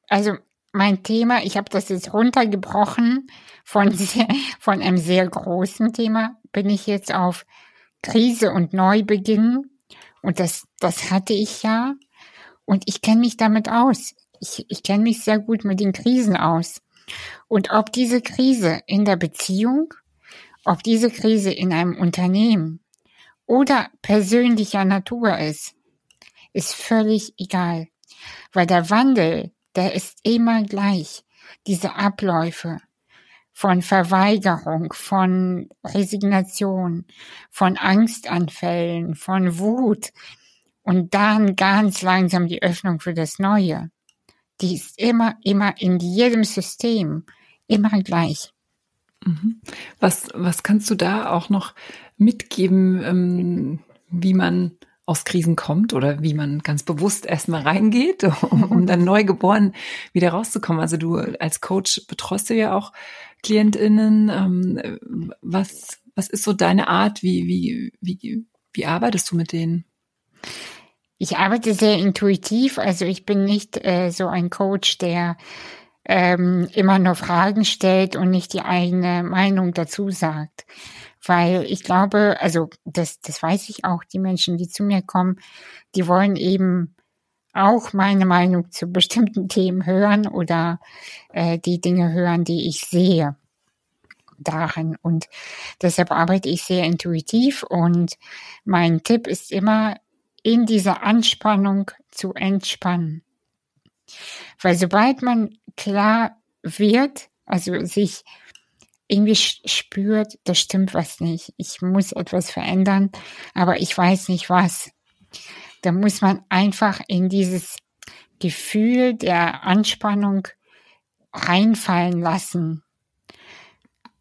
Speaker 3: also mein Thema, ich habe das jetzt runtergebrochen von, sehr, von einem sehr großen Thema, bin ich jetzt auf Krise und Neubeginn. Und das, das hatte ich ja. Und ich kenne mich damit aus. Ich, ich kenne mich sehr gut mit den Krisen aus. Und ob diese Krise in der Beziehung, ob diese Krise in einem Unternehmen, oder persönlicher Natur ist, ist völlig egal. Weil der Wandel, der ist immer gleich. Diese Abläufe von Verweigerung, von Resignation, von Angstanfällen, von Wut und dann ganz langsam die Öffnung für das Neue. Die ist immer, immer in jedem System immer gleich.
Speaker 2: Mhm. Was, was kannst du da auch noch mitgeben, ähm, wie man aus Krisen kommt oder wie man ganz bewusst erstmal reingeht, um, um dann neu geboren wieder rauszukommen. Also du als Coach betreust du ja auch KlientInnen. Ähm, was, was ist so deine Art? Wie, wie, wie, wie arbeitest du mit denen?
Speaker 3: Ich arbeite sehr intuitiv, also ich bin nicht äh, so ein Coach, der ähm, immer nur Fragen stellt und nicht die eigene Meinung dazu sagt. Weil ich glaube, also das, das weiß ich auch, die Menschen, die zu mir kommen, die wollen eben auch meine Meinung zu bestimmten <laughs> Themen hören oder äh, die Dinge hören, die ich sehe darin. Und deshalb arbeite ich sehr intuitiv und mein Tipp ist immer, in dieser Anspannung zu entspannen. Weil sobald man klar wird, also sich irgendwie spürt, da stimmt was nicht, ich muss etwas verändern, aber ich weiß nicht was, da muss man einfach in dieses Gefühl der Anspannung reinfallen lassen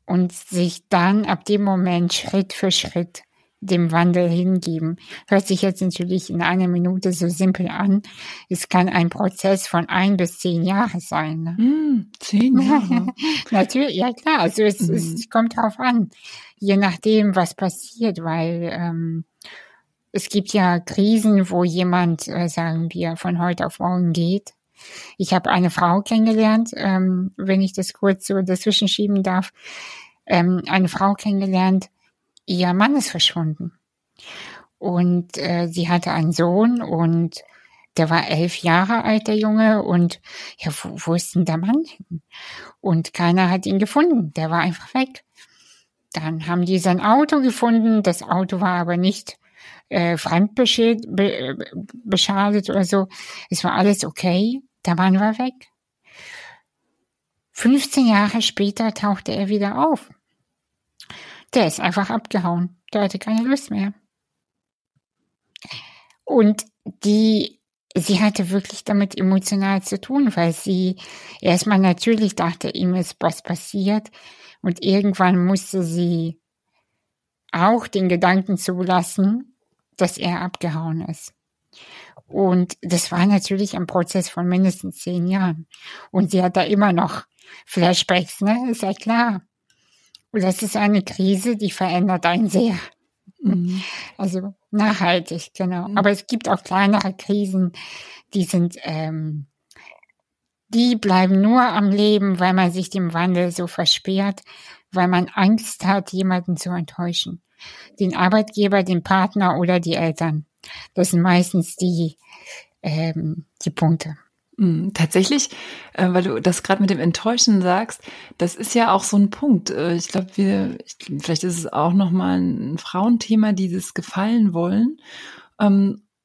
Speaker 3: und sich dann ab dem Moment Schritt für Schritt dem Wandel hingeben. Hört sich jetzt natürlich in einer Minute so simpel an. Es kann ein Prozess von ein bis zehn Jahre sein. Ne?
Speaker 2: Mm, zehn <laughs> Jahre.
Speaker 3: natürlich, ja klar. Also es, mm. es kommt drauf an, je nachdem, was passiert, weil ähm, es gibt ja Krisen, wo jemand, äh, sagen wir, von heute auf morgen geht. Ich habe eine Frau kennengelernt, ähm, wenn ich das kurz so dazwischen schieben darf, ähm, eine Frau kennengelernt, ihr Mann ist verschwunden. Und äh, sie hatte einen Sohn und der war elf Jahre alt, der Junge, und ja, wo, wo ist denn der Mann hin? Und keiner hat ihn gefunden, der war einfach weg. Dann haben die sein Auto gefunden, das Auto war aber nicht äh, fremdbeschadet be, oder so. Es war alles okay, der Mann war weg. 15 Jahre später tauchte er wieder auf. Der ist einfach abgehauen. Der hatte keine Lust mehr. Und die, sie hatte wirklich damit emotional zu tun, weil sie erstmal natürlich dachte, ihm ist was passiert. Und irgendwann musste sie auch den Gedanken zulassen, dass er abgehauen ist. Und das war natürlich ein Prozess von mindestens zehn Jahren. Und sie hat da immer noch Flashbacks, ne? Ist ja klar. Das ist eine Krise, die verändert einen sehr. Mhm. Also nachhaltig, genau. Mhm. Aber es gibt auch kleinere Krisen, die sind, ähm, die bleiben nur am Leben, weil man sich dem Wandel so versperrt, weil man Angst hat, jemanden zu enttäuschen. Den Arbeitgeber, den Partner oder die Eltern. Das sind meistens die, ähm, die Punkte.
Speaker 2: Mm, tatsächlich, äh, weil du das gerade mit dem Enttäuschen sagst, das ist ja auch so ein Punkt. Äh, ich glaube, wir, ich, vielleicht ist es auch nochmal ein Frauenthema, dieses Gefallen wollen.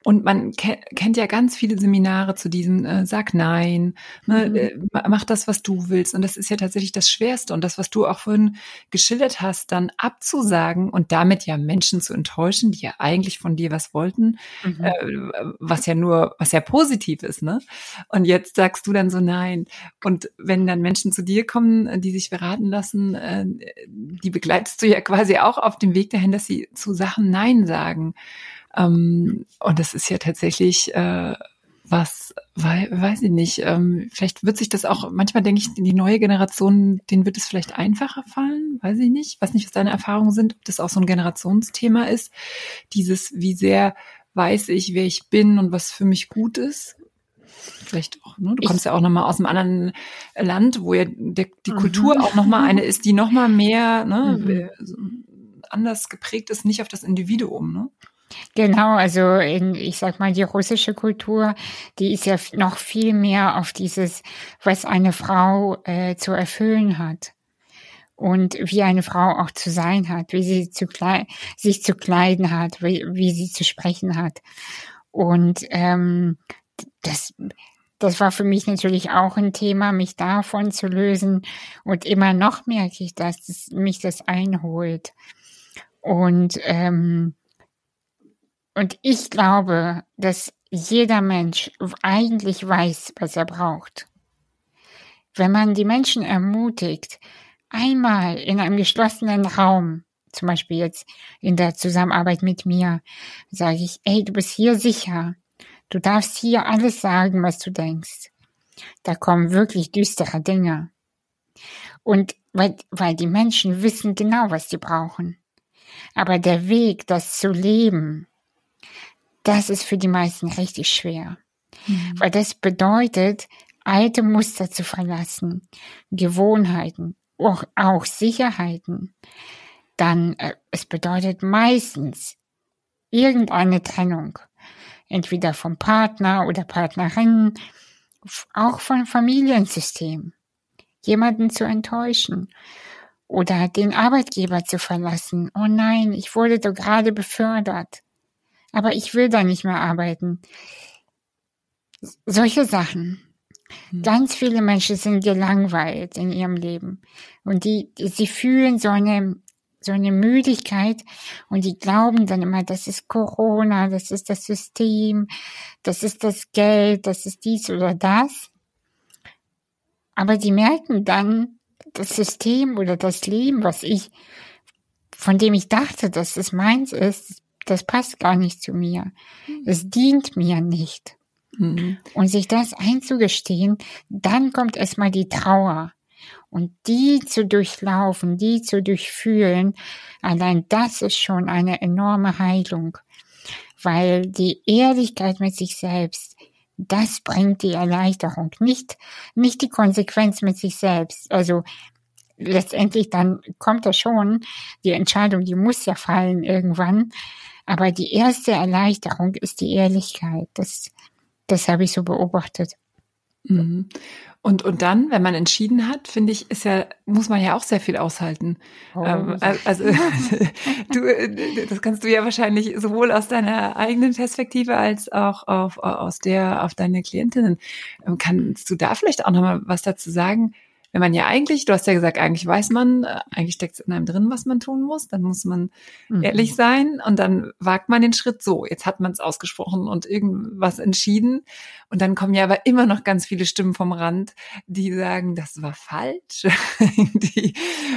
Speaker 2: Und man ke kennt ja ganz viele Seminare zu diesem äh, Sag Nein, ne, mhm. äh, mach das, was du willst. Und das ist ja tatsächlich das Schwerste. Und das, was du auch vorhin geschildert hast, dann abzusagen und damit ja Menschen zu enttäuschen, die ja eigentlich von dir was wollten, mhm. äh, was ja nur, was ja positiv ist, ne? Und jetzt sagst du dann so Nein. Und wenn dann Menschen zu dir kommen, die sich beraten lassen, äh, die begleitest du ja quasi auch auf dem Weg dahin, dass sie zu Sachen Nein sagen. Ähm, und das ist ja tatsächlich äh, was, weil, weiß ich nicht, ähm, vielleicht wird sich das auch, manchmal denke ich, die neue Generation, denen wird es vielleicht einfacher fallen, weiß ich nicht, weiß nicht, was deine Erfahrungen sind, ob das auch so ein Generationsthema ist, dieses, wie sehr weiß ich, wer ich bin und was für mich gut ist. Vielleicht auch, ne? Du kommst ich, ja auch nochmal aus einem anderen Land, wo ja der, die mhm. Kultur auch nochmal eine <laughs> ist, die nochmal mehr ne, mhm. anders geprägt ist, nicht auf das Individuum. Ne?
Speaker 3: Genau, also in, ich sag mal, die russische Kultur, die ist ja noch viel mehr auf dieses, was eine Frau äh, zu erfüllen hat und wie eine Frau auch zu sein hat, wie sie zu sich zu kleiden hat, wie, wie sie zu sprechen hat. Und ähm, das, das war für mich natürlich auch ein Thema, mich davon zu lösen. Und immer noch merke ich, dass das, mich das einholt. Und ähm, und ich glaube, dass jeder Mensch eigentlich weiß, was er braucht. Wenn man die Menschen ermutigt, einmal in einem geschlossenen Raum zum Beispiel jetzt in der Zusammenarbeit mit mir, sage ich, ey, du bist hier sicher. Du darfst hier alles sagen, was du denkst. Da kommen wirklich düstere Dinge. Und weil, weil die Menschen wissen genau, was sie brauchen. Aber der Weg, das zu leben, das ist für die meisten richtig schwer. Mhm. Weil das bedeutet, alte Muster zu verlassen, Gewohnheiten, auch, auch Sicherheiten. Dann, äh, es bedeutet meistens irgendeine Trennung. Entweder vom Partner oder Partnerin, auch vom Familiensystem. Jemanden zu enttäuschen oder den Arbeitgeber zu verlassen. Oh nein, ich wurde doch gerade befördert. Aber ich will da nicht mehr arbeiten. Solche Sachen. Hm. Ganz viele Menschen sind gelangweilt in ihrem Leben. Und die, sie fühlen so eine, so eine Müdigkeit und die glauben dann immer, das ist Corona, das ist das System, das ist das Geld, das ist dies oder das. Aber die merken dann, das System oder das Leben, was ich, von dem ich dachte, dass es meins ist, das passt gar nicht zu mir. Es dient mir nicht. Mhm. Und sich das einzugestehen, dann kommt erstmal die Trauer. Und die zu durchlaufen, die zu durchfühlen, allein das ist schon eine enorme Heilung. Weil die Ehrlichkeit mit sich selbst, das bringt die Erleichterung, nicht, nicht die Konsequenz mit sich selbst. Also letztendlich dann kommt da schon, die Entscheidung, die muss ja fallen irgendwann. Aber die erste Erleichterung ist die Ehrlichkeit. Das, das habe ich so beobachtet.
Speaker 2: Mhm. Und, und dann, wenn man entschieden hat, finde ich, ist ja, muss man ja auch sehr viel aushalten. Oh. Ähm, also, <laughs> du, das kannst du ja wahrscheinlich sowohl aus deiner eigenen Perspektive als auch auf, aus der, auf deine Klientinnen. Ähm, kannst du da vielleicht auch nochmal was dazu sagen? Wenn man ja eigentlich, du hast ja gesagt, eigentlich weiß man, äh, eigentlich steckt es in einem drin, was man tun muss, dann muss man mhm. ehrlich sein und dann wagt man den Schritt so, jetzt hat man es ausgesprochen und irgendwas entschieden und dann kommen ja aber immer noch ganz viele Stimmen vom Rand, die sagen, das war falsch, <laughs> die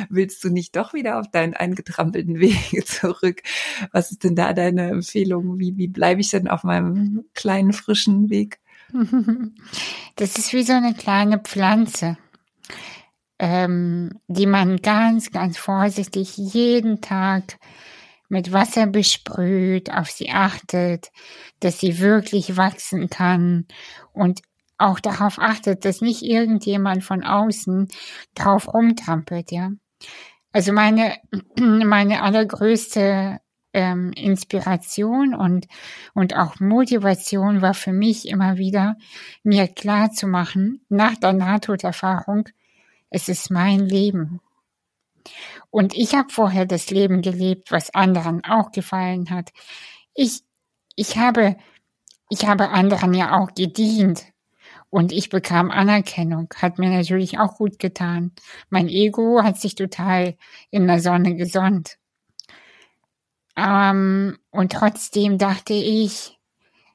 Speaker 2: willst du nicht doch wieder auf deinen eingetrampelten Wege zurück. Was ist denn da deine Empfehlung? Wie, wie bleibe ich denn auf meinem kleinen frischen Weg? <laughs>
Speaker 3: Das ist wie so eine kleine Pflanze ähm, die man ganz, ganz vorsichtig jeden Tag mit Wasser besprüht, auf sie achtet, dass sie wirklich wachsen kann und auch darauf achtet, dass nicht irgendjemand von außen drauf rumtrampelt, ja. Also meine, <clears throat> meine allergrößte ähm, Inspiration und, und auch Motivation war für mich immer wieder, mir klar zu machen, nach der Nahtoderfahrung, es ist mein Leben. Und ich habe vorher das Leben gelebt, was anderen auch gefallen hat. Ich, ich habe, ich habe anderen ja auch gedient. Und ich bekam Anerkennung, hat mir natürlich auch gut getan. Mein Ego hat sich total in der Sonne gesonnt. Ähm, und trotzdem dachte ich,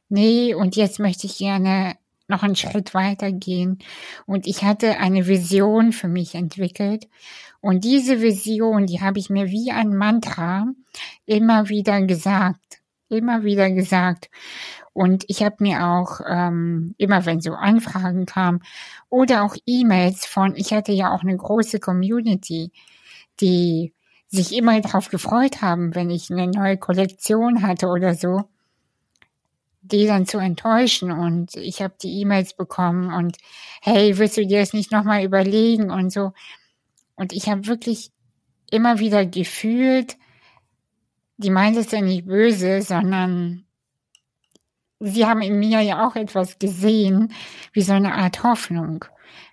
Speaker 3: nee, und jetzt möchte ich gerne noch einen Schritt weiter gehen. Und ich hatte eine Vision für mich entwickelt. Und diese Vision, die habe ich mir wie ein Mantra immer wieder gesagt. Immer wieder gesagt. Und ich habe mir auch ähm, immer, wenn so Anfragen kamen oder auch E-Mails von, ich hatte ja auch eine große Community, die sich immer darauf gefreut haben, wenn ich eine neue Kollektion hatte oder so die dann zu enttäuschen und ich habe die E-Mails bekommen und hey, willst du dir das nicht nochmal überlegen und so. Und ich habe wirklich immer wieder gefühlt, die meint es ja nicht böse, sondern sie haben in mir ja auch etwas gesehen, wie so eine Art Hoffnung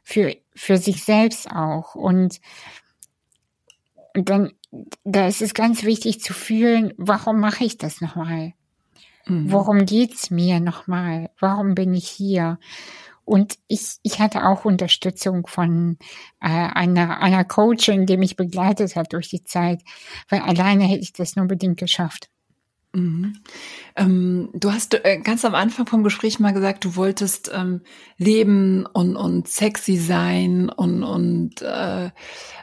Speaker 3: für, für sich selbst auch. Und, und dann, da ist es ganz wichtig zu fühlen, warum mache ich das nochmal? Mhm. Worum geht's mir nochmal? Warum bin ich hier? Und ich, ich hatte auch Unterstützung von äh, einer, einer Coachin, die mich begleitet hat durch die Zeit, weil alleine hätte ich das nur bedingt geschafft.
Speaker 2: Mhm. Ähm, du hast äh, ganz am Anfang vom Gespräch mal gesagt, du wolltest ähm, leben und, und sexy sein und, und äh,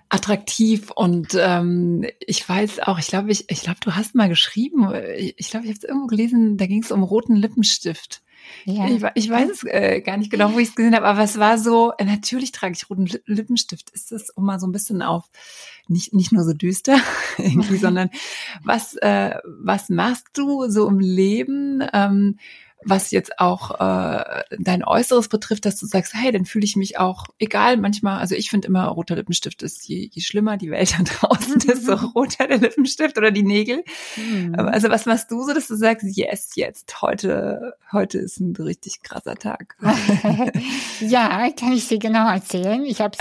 Speaker 2: attraktiv und ähm, ich weiß auch, ich glaube, ich, ich glaube, du hast mal geschrieben, ich glaube, ich habe es irgendwo gelesen, da ging es um roten Lippenstift. Ja. Ich, ich, weiß es äh, gar nicht genau, wo ich es gesehen habe, aber es war so, äh, natürlich trage ich roten Lippenstift. Ist das, um mal so ein bisschen auf, nicht, nicht nur so düster <laughs> irgendwie, <laughs> sondern was, äh, was machst du so im Leben? Ähm, was jetzt auch äh, dein Äußeres betrifft, dass du sagst, hey, dann fühle ich mich auch egal manchmal, also ich finde immer, roter Lippenstift ist, je, je schlimmer die Welt da draußen, desto roter der Lippenstift oder die Nägel. Mhm. Also was machst du so, dass du sagst, yes, jetzt, heute, heute ist ein richtig krasser Tag. <laughs>
Speaker 3: ja, kann ich dir genau erzählen. Ich habe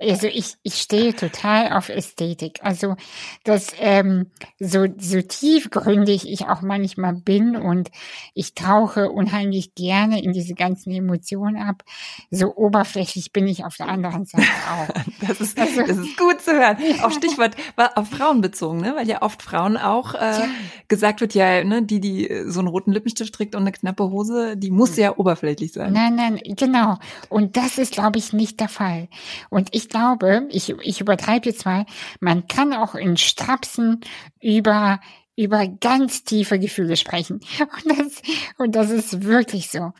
Speaker 3: also ich, ich stehe total auf Ästhetik. Also das ähm, so, so tiefgründig ich auch manchmal bin und ich tauche unheimlich gerne in diese ganzen Emotionen ab. So oberflächlich bin ich auf der anderen Seite auch. <laughs>
Speaker 2: Das ist, also, das ist gut zu hören. <laughs> Auch Stichwort war auf Frauen bezogen, ne? weil ja oft Frauen auch äh, ja. gesagt wird, ja, ne, die, die so einen roten Lippenstift trägt und eine knappe Hose, die muss ja oberflächlich sein.
Speaker 3: Nein, nein, genau. Und das ist, glaube ich, nicht der Fall. Und ich glaube, ich, ich übertreibe jetzt mal, man kann auch in Strapsen über über ganz tiefe Gefühle sprechen. <laughs> Und das, und das ist wirklich so.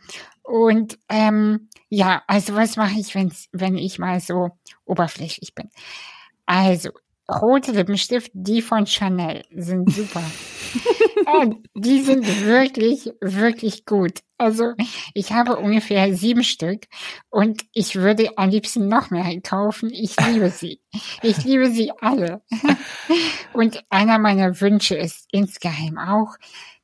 Speaker 3: Und ähm, ja, also was mache ich, wenn's, wenn ich mal so oberflächlich bin? Also, rote Lippenstift, die von Chanel, sind super. <laughs> die sind wirklich, wirklich gut. Also ich habe ungefähr sieben Stück und ich würde am liebsten noch mehr kaufen. Ich liebe sie. Ich liebe sie alle. <laughs> Und einer meiner Wünsche ist insgeheim auch,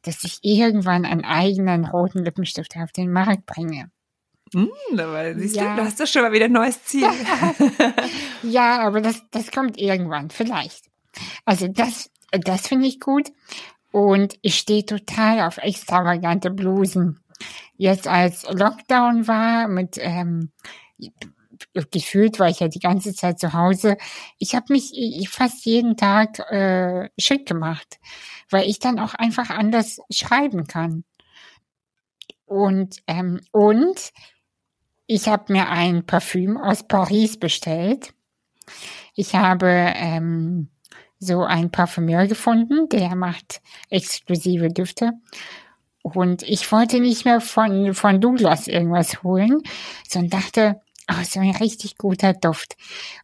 Speaker 3: dass ich irgendwann einen eigenen roten Lippenstift auf den Markt bringe.
Speaker 2: Mm, aber siehst ja. du, du hast doch schon mal wieder ein neues Ziel. <laughs>
Speaker 3: ja, aber das, das kommt irgendwann, vielleicht. Also das, das finde ich gut. Und ich stehe total auf extravagante Blusen. Jetzt als Lockdown war mit ähm, gefühlt war ich ja die ganze Zeit zu Hause. Ich habe mich fast jeden Tag äh, schick gemacht, weil ich dann auch einfach anders schreiben kann. Und ähm, und ich habe mir ein Parfüm aus Paris bestellt. Ich habe ähm, so ein Parfümeur gefunden, der macht exklusive Düfte. Und ich wollte nicht mehr von, von Douglas irgendwas holen, sondern dachte, oh, so ein richtig guter Duft.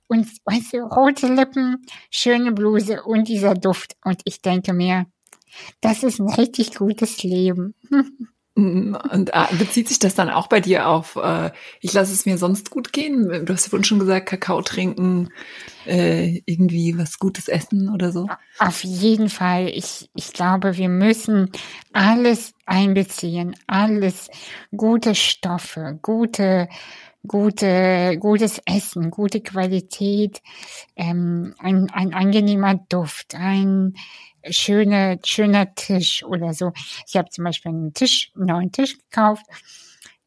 Speaker 3: Und weißt du, rote Lippen, schöne Bluse und dieser Duft. Und ich denke mir, das ist ein richtig gutes Leben. <laughs>
Speaker 2: Und äh, bezieht sich das dann auch bei dir auf, äh, ich lasse es mir sonst gut gehen? Du hast ja vorhin schon gesagt, Kakao trinken, äh, irgendwie was Gutes essen oder so.
Speaker 3: Auf jeden Fall. Ich, ich glaube, wir müssen alles einbeziehen, alles gute Stoffe, gute, gute, gutes Essen, gute Qualität, ähm, ein, ein angenehmer Duft, ein schöner, schöner Tisch oder so. Ich habe zum Beispiel einen Tisch, einen neuen Tisch gekauft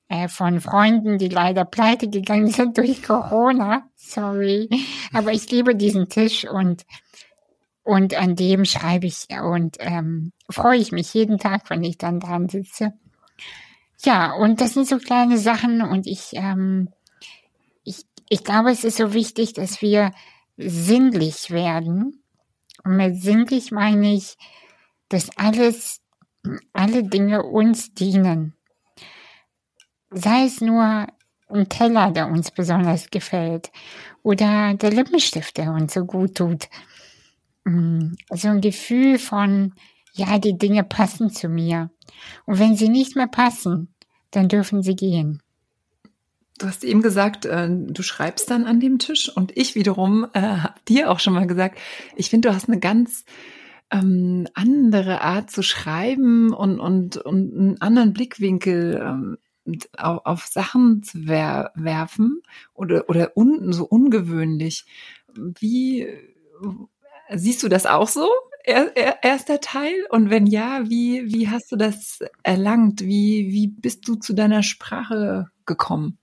Speaker 3: äh, von Freunden, die leider pleite gegangen sind durch Corona. Sorry. Aber ich liebe diesen Tisch und und an dem schreibe ich und ähm, freue ich mich jeden Tag, wenn ich dann dran sitze. Ja, und das sind so kleine Sachen und ich, ähm, ich, ich glaube, es ist so wichtig, dass wir sinnlich werden und mit sinnlich meine ich, dass alles, alle Dinge uns dienen. Sei es nur ein Teller, der uns besonders gefällt, oder der Lippenstift, der uns so gut tut. Mm, so ein Gefühl von, ja, die Dinge passen zu mir. Und wenn sie nicht mehr passen, dann dürfen sie gehen.
Speaker 2: Du hast eben gesagt, äh, du schreibst dann an dem Tisch und ich wiederum äh, habe dir auch schon mal gesagt, ich finde, du hast eine ganz ähm, andere Art zu schreiben und, und, und einen anderen Blickwinkel ähm, auf, auf Sachen zu wer werfen oder, oder un so ungewöhnlich. Wie siehst du das auch so? Er, er, erster Teil? Und wenn ja, wie, wie hast du das erlangt? Wie, wie bist du zu deiner Sprache gekommen?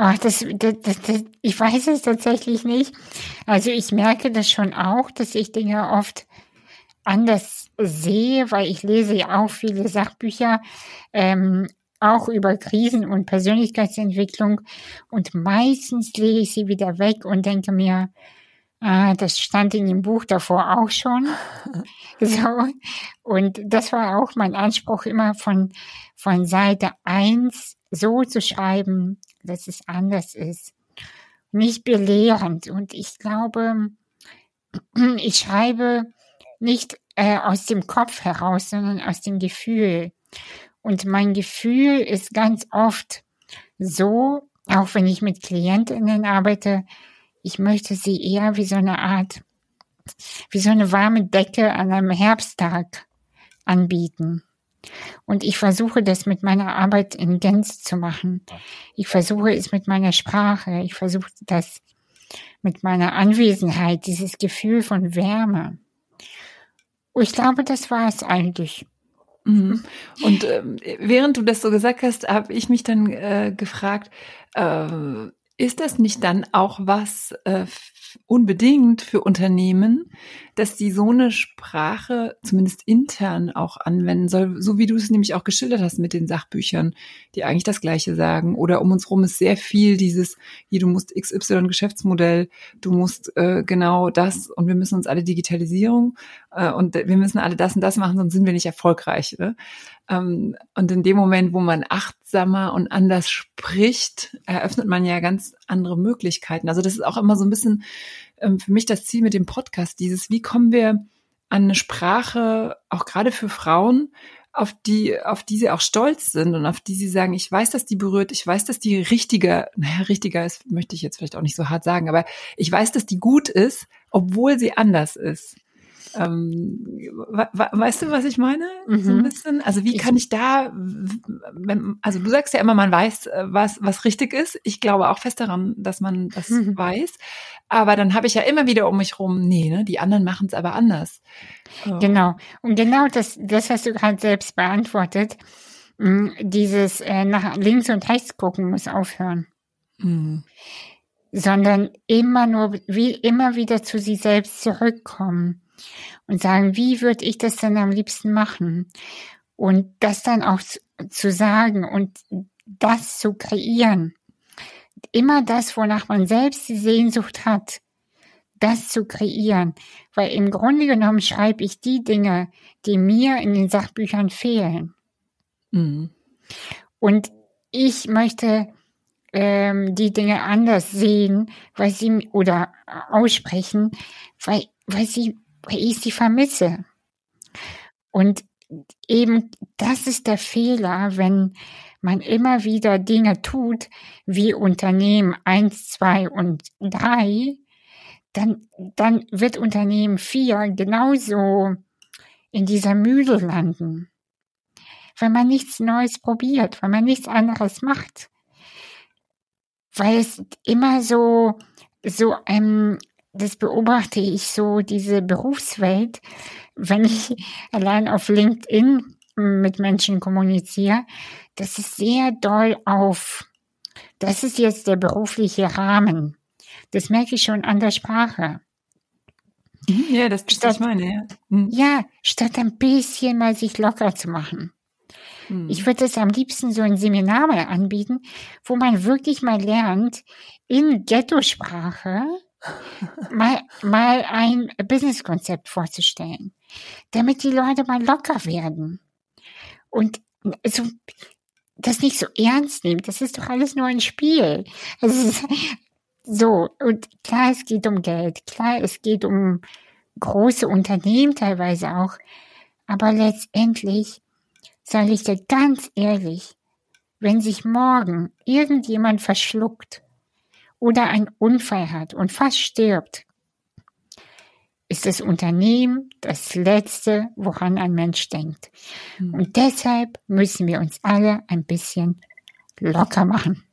Speaker 3: Ach, das, das, das, ich weiß es tatsächlich nicht. Also ich merke das schon auch, dass ich Dinge oft anders sehe, weil ich lese ja auch viele Sachbücher, ähm, auch über Krisen und Persönlichkeitsentwicklung und meistens lege ich sie wieder weg und denke mir, ah, das stand in dem Buch davor auch schon. <laughs> so. Und das war auch mein Anspruch immer von, von Seite eins so zu schreiben, dass es anders ist. Nicht belehrend. Und ich glaube, <clears throat> ich schreibe nicht äh, aus dem Kopf heraus, sondern aus dem Gefühl. Und mein Gefühl ist ganz oft so, auch wenn ich mit Klientinnen arbeite, ich möchte sie eher wie so eine Art, wie so eine warme Decke an einem Herbsttag anbieten. Und ich versuche das mit meiner Arbeit in Gänze zu machen. Ich versuche es mit meiner Sprache. Ich versuche das mit meiner Anwesenheit, dieses Gefühl von Wärme. Und ich glaube, das war es eigentlich.
Speaker 2: Mhm. Und äh, während du das so gesagt hast, habe ich mich dann äh, gefragt, äh, ist das nicht dann auch was äh, unbedingt für Unternehmen, dass die so eine Sprache zumindest intern auch anwenden soll, so wie du es nämlich auch geschildert hast mit den Sachbüchern, die eigentlich das Gleiche sagen. Oder um uns rum ist sehr viel dieses, hier, du musst XY Geschäftsmodell, du musst äh, genau das und wir müssen uns alle Digitalisierung äh, und wir müssen alle das und das machen, sonst sind wir nicht erfolgreich. Ne? Ähm, und in dem Moment, wo man achtsamer und anders spricht, eröffnet man ja ganz andere Möglichkeiten. Also das ist auch immer so ein bisschen ähm, für mich das Ziel mit dem Podcast, dieses, wie kommen wir an eine Sprache, auch gerade für Frauen, auf die, auf die sie auch stolz sind und auf die sie sagen, ich weiß, dass die berührt, ich weiß, dass die richtiger, <laughs> naja, richtiger ist, möchte ich jetzt vielleicht auch nicht so hart sagen, aber ich weiß, dass die gut ist, obwohl sie anders ist. Ähm, weißt du, was ich meine? Mhm. So ein mhm. bisschen. Also wie kann ich da, also du sagst ja immer, man weiß, äh, was, was richtig ist. Ich glaube auch fest daran, dass man das mhm. weiß. Aber dann habe ich ja immer wieder um mich rum, nee, ne, die anderen machen es aber anders.
Speaker 3: Oh. Genau. Und genau das, das hast du gerade selbst beantwortet. Mm, dieses äh, nach links und rechts gucken muss aufhören. Mhm. Sondern immer nur, wie, immer wieder zu sich selbst zurückkommen und sagen, wie würde ich das denn am liebsten machen? Und das dann auch zu sagen und das zu kreieren. Immer das, wonach man selbst die Sehnsucht hat, das zu kreieren. Weil im Grunde genommen schreibe ich die Dinge, die mir in den Sachbüchern fehlen. Mhm. Und ich möchte ähm, die Dinge anders sehen, weil sie oder aussprechen, weil, weil sie weil ich sie vermisse. Und eben das ist der Fehler, wenn man immer wieder Dinge tut, wie Unternehmen eins, zwei und drei, dann, dann wird Unternehmen vier genauso in dieser Mühle landen. Wenn man nichts Neues probiert, wenn man nichts anderes macht. Weil es immer so, so ähm, das beobachte ich so, diese Berufswelt, wenn ich <laughs> allein auf LinkedIn mit Menschen kommuniziere, das ist sehr doll auf, das ist jetzt der berufliche Rahmen. Das merke ich schon an der Sprache.
Speaker 2: Mhm, ja, das ist ich meine, ja.
Speaker 3: Mhm. Ja, statt ein bisschen mal sich locker zu machen. Mhm. Ich würde es am liebsten so ein Seminar mal anbieten, wo man wirklich mal lernt, in Ghetto-Sprache mal, mal ein Businesskonzept vorzustellen, damit die Leute mal locker werden und so das nicht so ernst nehmen. Das ist doch alles nur ein Spiel. Also, so, und klar, es geht um Geld, klar, es geht um große Unternehmen teilweise auch, aber letztendlich sage ich dir ganz ehrlich, wenn sich morgen irgendjemand verschluckt oder einen Unfall hat und fast stirbt, ist das Unternehmen das Letzte, woran ein Mensch denkt. Hm. Und deshalb müssen wir uns alle ein bisschen locker machen.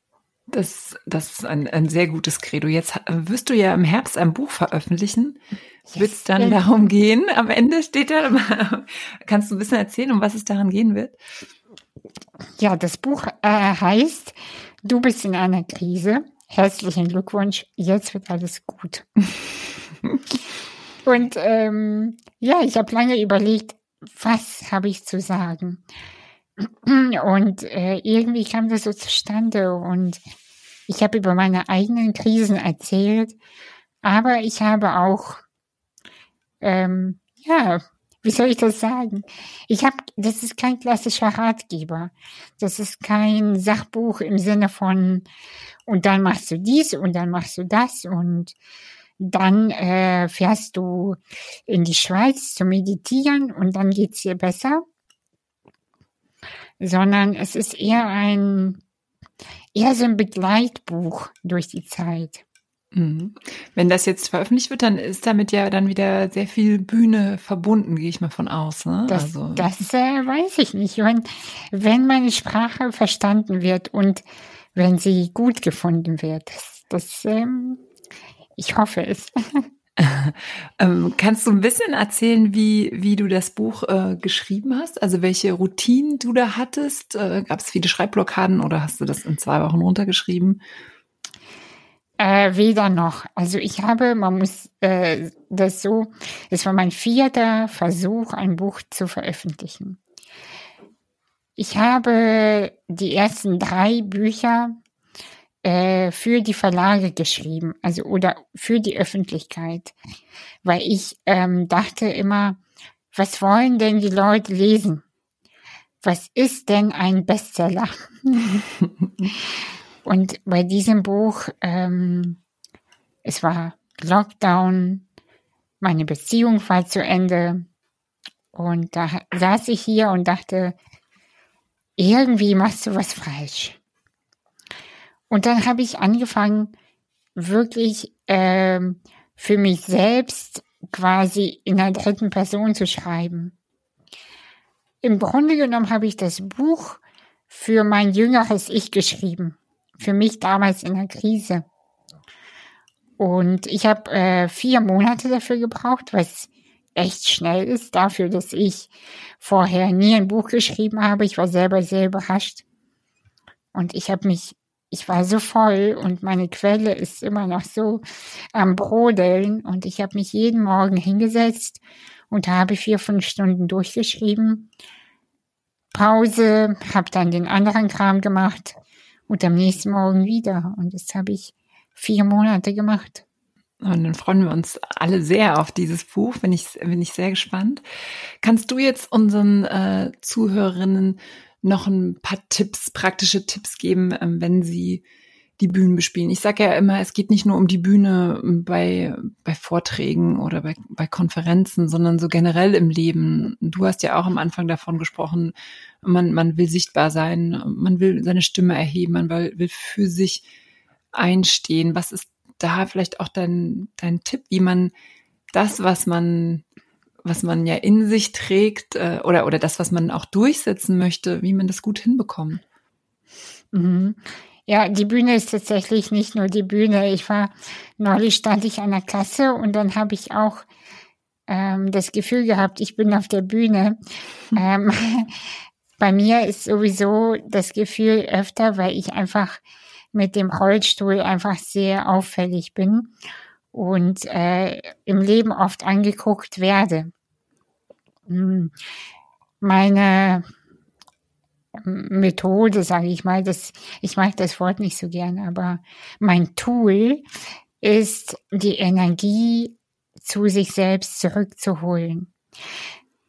Speaker 2: Das, das ist ein, ein sehr gutes Credo. Jetzt wirst du ja im Herbst ein Buch veröffentlichen. Yes. Wird es dann darum gehen? Am Ende steht da, <laughs> kannst du ein bisschen erzählen, um was es daran gehen wird?
Speaker 3: Ja, das Buch äh, heißt, du bist in einer Krise. Herzlichen Glückwunsch, jetzt wird alles gut. <laughs> Und ähm, ja, ich habe lange überlegt, was habe ich zu sagen. <clears throat> Und äh, irgendwie kam das so zustande und ich habe über meine eigenen Krisen erzählt, aber ich habe auch, ähm, ja, wie soll ich das sagen? Ich habe, das ist kein klassischer Ratgeber. Das ist kein Sachbuch im Sinne von, und dann machst du dies und dann machst du das und dann äh, fährst du in die Schweiz zu meditieren und dann geht's dir besser. Sondern es ist eher ein, eher so ein Begleitbuch durch die Zeit.
Speaker 2: Mhm. Wenn das jetzt veröffentlicht wird, dann ist damit ja dann wieder sehr viel Bühne verbunden, gehe ich mal von aus. Ne?
Speaker 3: Das, also. das äh, weiß ich nicht. Wenn, wenn meine Sprache verstanden wird und wenn sie gut gefunden wird, das, das ähm, ich hoffe es. <laughs>
Speaker 2: ähm, kannst du ein bisschen erzählen, wie, wie du das Buch äh, geschrieben hast? Also welche Routinen du da hattest? Äh, Gab es viele Schreibblockaden oder hast du das in zwei Wochen runtergeschrieben?
Speaker 3: Äh, weder noch. Also ich habe, man muss äh, das so, es war mein vierter Versuch, ein Buch zu veröffentlichen. Ich habe die ersten drei Bücher äh, für die Verlage geschrieben, also oder für die Öffentlichkeit, weil ich ähm, dachte immer, was wollen denn die Leute lesen? Was ist denn ein Bestseller? <laughs> Und bei diesem Buch, ähm, es war Lockdown, meine Beziehung war zu Ende und da saß ich hier und dachte, irgendwie machst du was falsch. Und dann habe ich angefangen, wirklich ähm, für mich selbst quasi in der dritten Person zu schreiben. Im Grunde genommen habe ich das Buch für mein jüngeres Ich geschrieben für mich damals in der Krise. Und ich habe äh, vier Monate dafür gebraucht, was echt schnell ist, dafür, dass ich vorher nie ein Buch geschrieben habe. Ich war selber sehr überrascht. Und ich habe mich, ich war so voll und meine Quelle ist immer noch so am Brodeln. Und ich habe mich jeden Morgen hingesetzt und habe vier, fünf Stunden durchgeschrieben. Pause, habe dann den anderen Kram gemacht und am nächsten Morgen wieder. Und das habe ich vier Monate gemacht.
Speaker 2: Und dann freuen wir uns alle sehr auf dieses Buch. Bin ich, bin ich sehr gespannt. Kannst du jetzt unseren äh, Zuhörerinnen noch ein paar Tipps, praktische Tipps geben, ähm, wenn sie die Bühnen bespielen. Ich sage ja immer, es geht nicht nur um die Bühne bei, bei Vorträgen oder bei, bei Konferenzen, sondern so generell im Leben. Du hast ja auch am Anfang davon gesprochen, man, man will sichtbar sein, man will seine Stimme erheben, man will, will für sich einstehen. Was ist da vielleicht auch dein, dein Tipp, wie man das, was man was man ja in sich trägt äh, oder oder das, was man auch durchsetzen möchte, wie man das gut hinbekommt.
Speaker 3: Mhm. Ja, die Bühne ist tatsächlich nicht nur die Bühne. Ich war, neulich stand ich an der Kasse und dann habe ich auch ähm, das Gefühl gehabt, ich bin auf der Bühne. <laughs> ähm, <laughs> bei mir ist sowieso das Gefühl öfter, weil ich einfach mit dem Rollstuhl einfach sehr auffällig bin und äh, im Leben oft angeguckt werde. Hm. Meine Methode, sage ich mal. Das, ich mag das Wort nicht so gern, aber mein Tool ist, die Energie zu sich selbst zurückzuholen.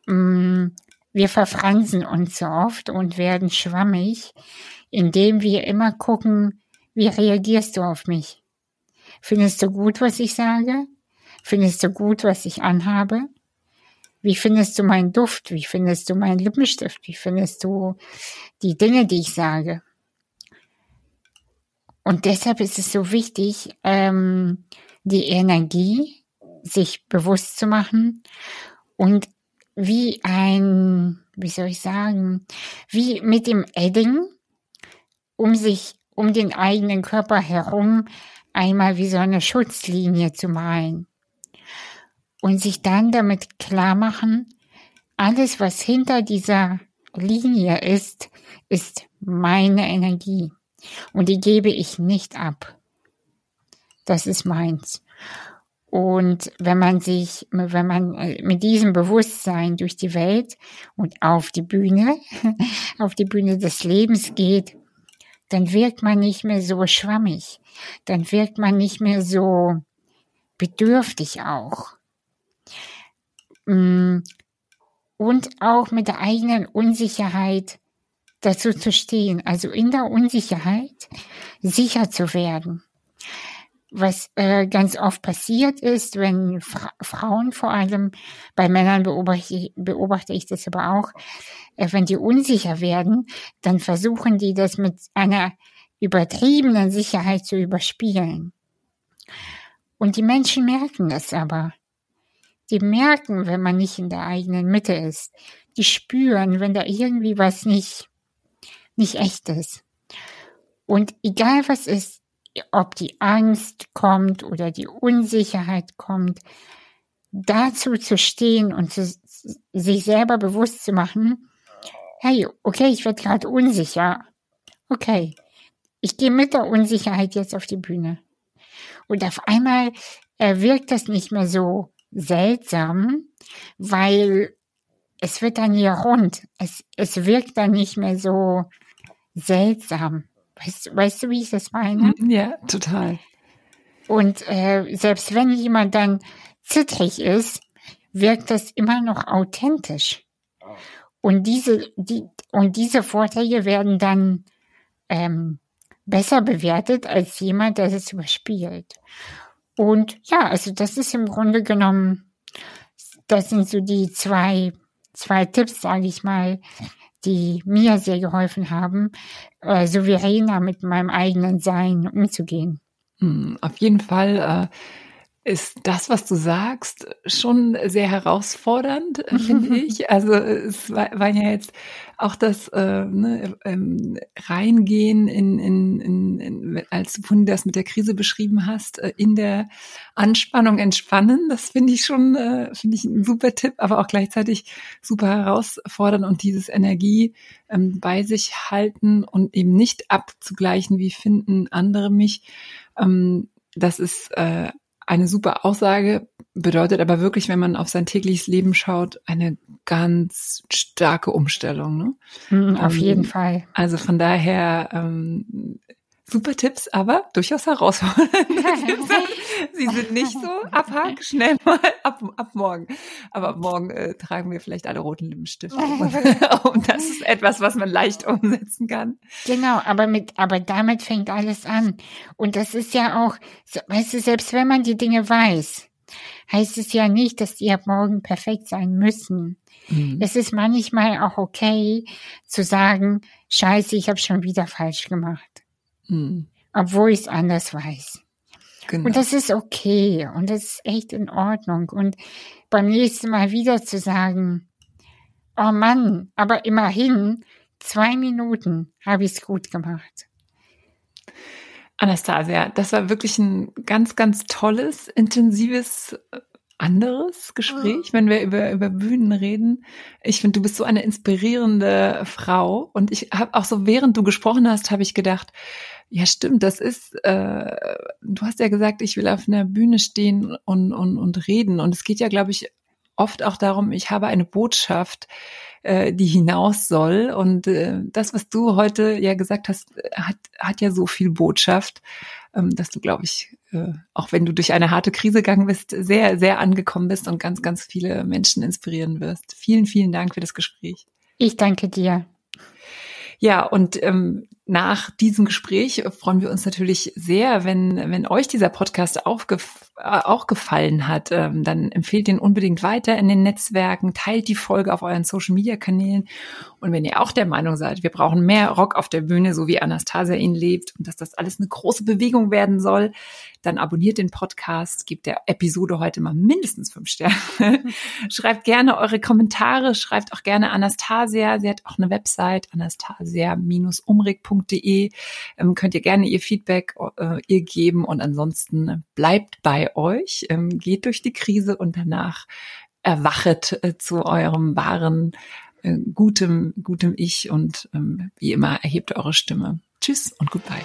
Speaker 3: Mm, wir verfransen uns so oft und werden schwammig, indem wir immer gucken, wie reagierst du auf mich? Findest du gut, was ich sage? Findest du gut, was ich anhabe? Wie findest du meinen Duft? Wie findest du meinen Lippenstift? Wie findest du die Dinge, die ich sage? Und deshalb ist es so wichtig, ähm, die Energie sich bewusst zu machen und wie ein, wie soll ich sagen, wie mit dem Edding um sich, um den eigenen Körper herum einmal wie so eine Schutzlinie zu malen und sich dann damit klar machen, alles, was hinter dieser Linie ist, ist meine Energie und die gebe ich nicht ab. Das ist meins. Und wenn man sich, wenn man äh, mit diesem Bewusstsein durch die Welt und auf die Bühne, <laughs> auf die Bühne des Lebens geht, dann wirkt man nicht mehr so schwammig. Dann wirkt man nicht mehr so bedürftig auch. Mm, und auch mit der eigenen Unsicherheit dazu zu stehen, also in der Unsicherheit sicher zu werden. Was äh, ganz oft passiert ist, wenn Fra Frauen vor allem, bei Männern beobachte, beobachte ich das aber auch, äh, wenn die unsicher werden, dann versuchen die das mit einer übertriebenen Sicherheit zu überspielen. Und die Menschen merken das aber. Die merken, wenn man nicht in der eigenen Mitte ist. Die spüren, wenn da irgendwie was nicht, nicht echt ist. Und egal was ist, ob die Angst kommt oder die Unsicherheit kommt, dazu zu stehen und zu, sich selber bewusst zu machen, hey, okay, ich werde gerade unsicher. Okay, ich gehe mit der Unsicherheit jetzt auf die Bühne. Und auf einmal wirkt das nicht mehr so seltsam, weil es wird dann hier rund. Es, es wirkt dann nicht mehr so seltsam. Weißt, weißt du, wie ich das meine?
Speaker 2: Mhm, ja, total.
Speaker 3: Und äh, selbst wenn jemand dann zittrig ist, wirkt das immer noch authentisch. Und diese, die, und diese Vorträge werden dann ähm, besser bewertet als jemand, der es überspielt. Und ja, also das ist im Grunde genommen, das sind so die zwei, zwei Tipps, sage ich mal, die mir sehr geholfen haben, äh, souveräner mit meinem eigenen Sein umzugehen.
Speaker 2: Hm, auf jeden Fall äh, ist das, was du sagst, schon sehr herausfordernd, äh, finde ich. Also es war, ja jetzt auch das äh, ne, ähm, Reingehen in, in, in, in, als du das mit der Krise beschrieben hast, äh, in der Anspannung entspannen. Das finde ich schon, äh, finde ich ein super Tipp, aber auch gleichzeitig super herausfordernd und dieses Energie ähm, bei sich halten und eben nicht abzugleichen, wie finden andere mich. Ähm, das ist äh, eine super Aussage, bedeutet aber wirklich, wenn man auf sein tägliches Leben schaut, eine ganz starke Umstellung. Ne?
Speaker 3: Mhm, auf ähm, jeden Fall.
Speaker 2: Also von daher ähm, super Tipps, aber durchaus herausfordernd. <laughs> Sie sind nicht so abhak, schnell mal ab, ab morgen. Aber ab morgen äh, tragen wir vielleicht alle roten Lippenstifte. Und <laughs> das ist etwas, was man leicht umsetzen kann.
Speaker 3: Genau, aber mit, aber damit fängt alles an. Und das ist ja auch, weißt du, selbst wenn man die Dinge weiß, heißt es ja nicht, dass die ab morgen perfekt sein müssen. Mhm. Es ist manchmal auch okay zu sagen, scheiße, ich habe schon wieder falsch gemacht. Mhm. Obwohl ich es anders weiß. Genau. Und das ist okay und das ist echt in Ordnung. Und beim nächsten Mal wieder zu sagen, oh Mann, aber immerhin zwei Minuten habe ich es gut gemacht.
Speaker 2: Anastasia, das war wirklich ein ganz, ganz tolles, intensives anderes Gespräch, wenn wir über, über Bühnen reden. Ich finde, du bist so eine inspirierende Frau. Und ich habe auch so, während du gesprochen hast, habe ich gedacht, ja stimmt, das ist, äh, du hast ja gesagt, ich will auf einer Bühne stehen und, und, und reden. Und es geht ja, glaube ich, oft auch darum, ich habe eine Botschaft, äh, die hinaus soll. Und äh, das, was du heute ja gesagt hast, hat, hat ja so viel Botschaft, dass du, glaube ich, äh, auch wenn du durch eine harte Krise gegangen bist, sehr, sehr angekommen bist und ganz, ganz viele Menschen inspirieren wirst. Vielen, vielen Dank für das Gespräch.
Speaker 3: Ich danke dir.
Speaker 2: Ja, und ähm, nach diesem Gespräch freuen wir uns natürlich sehr, wenn, wenn euch dieser Podcast aufgef äh, auch gefallen hat. Ähm, dann empfehlt ihn unbedingt weiter in den Netzwerken, teilt die Folge auf euren Social-Media-Kanälen. Und wenn ihr auch der Meinung seid, wir brauchen mehr Rock auf der Bühne, so wie Anastasia ihn lebt und dass das alles eine große Bewegung werden soll, dann abonniert den Podcast, gebt der Episode heute mal mindestens fünf Sterne. <laughs> schreibt gerne eure Kommentare, schreibt auch gerne Anastasia. Sie hat auch eine Website, anastasia-umrig.de. Ähm, könnt ihr gerne ihr Feedback äh, ihr geben und ansonsten bleibt bei euch, ähm, geht durch die Krise und danach erwachet äh, zu eurem wahren äh, gutem, gutem Ich und ähm, wie immer erhebt eure Stimme. Tschüss und goodbye.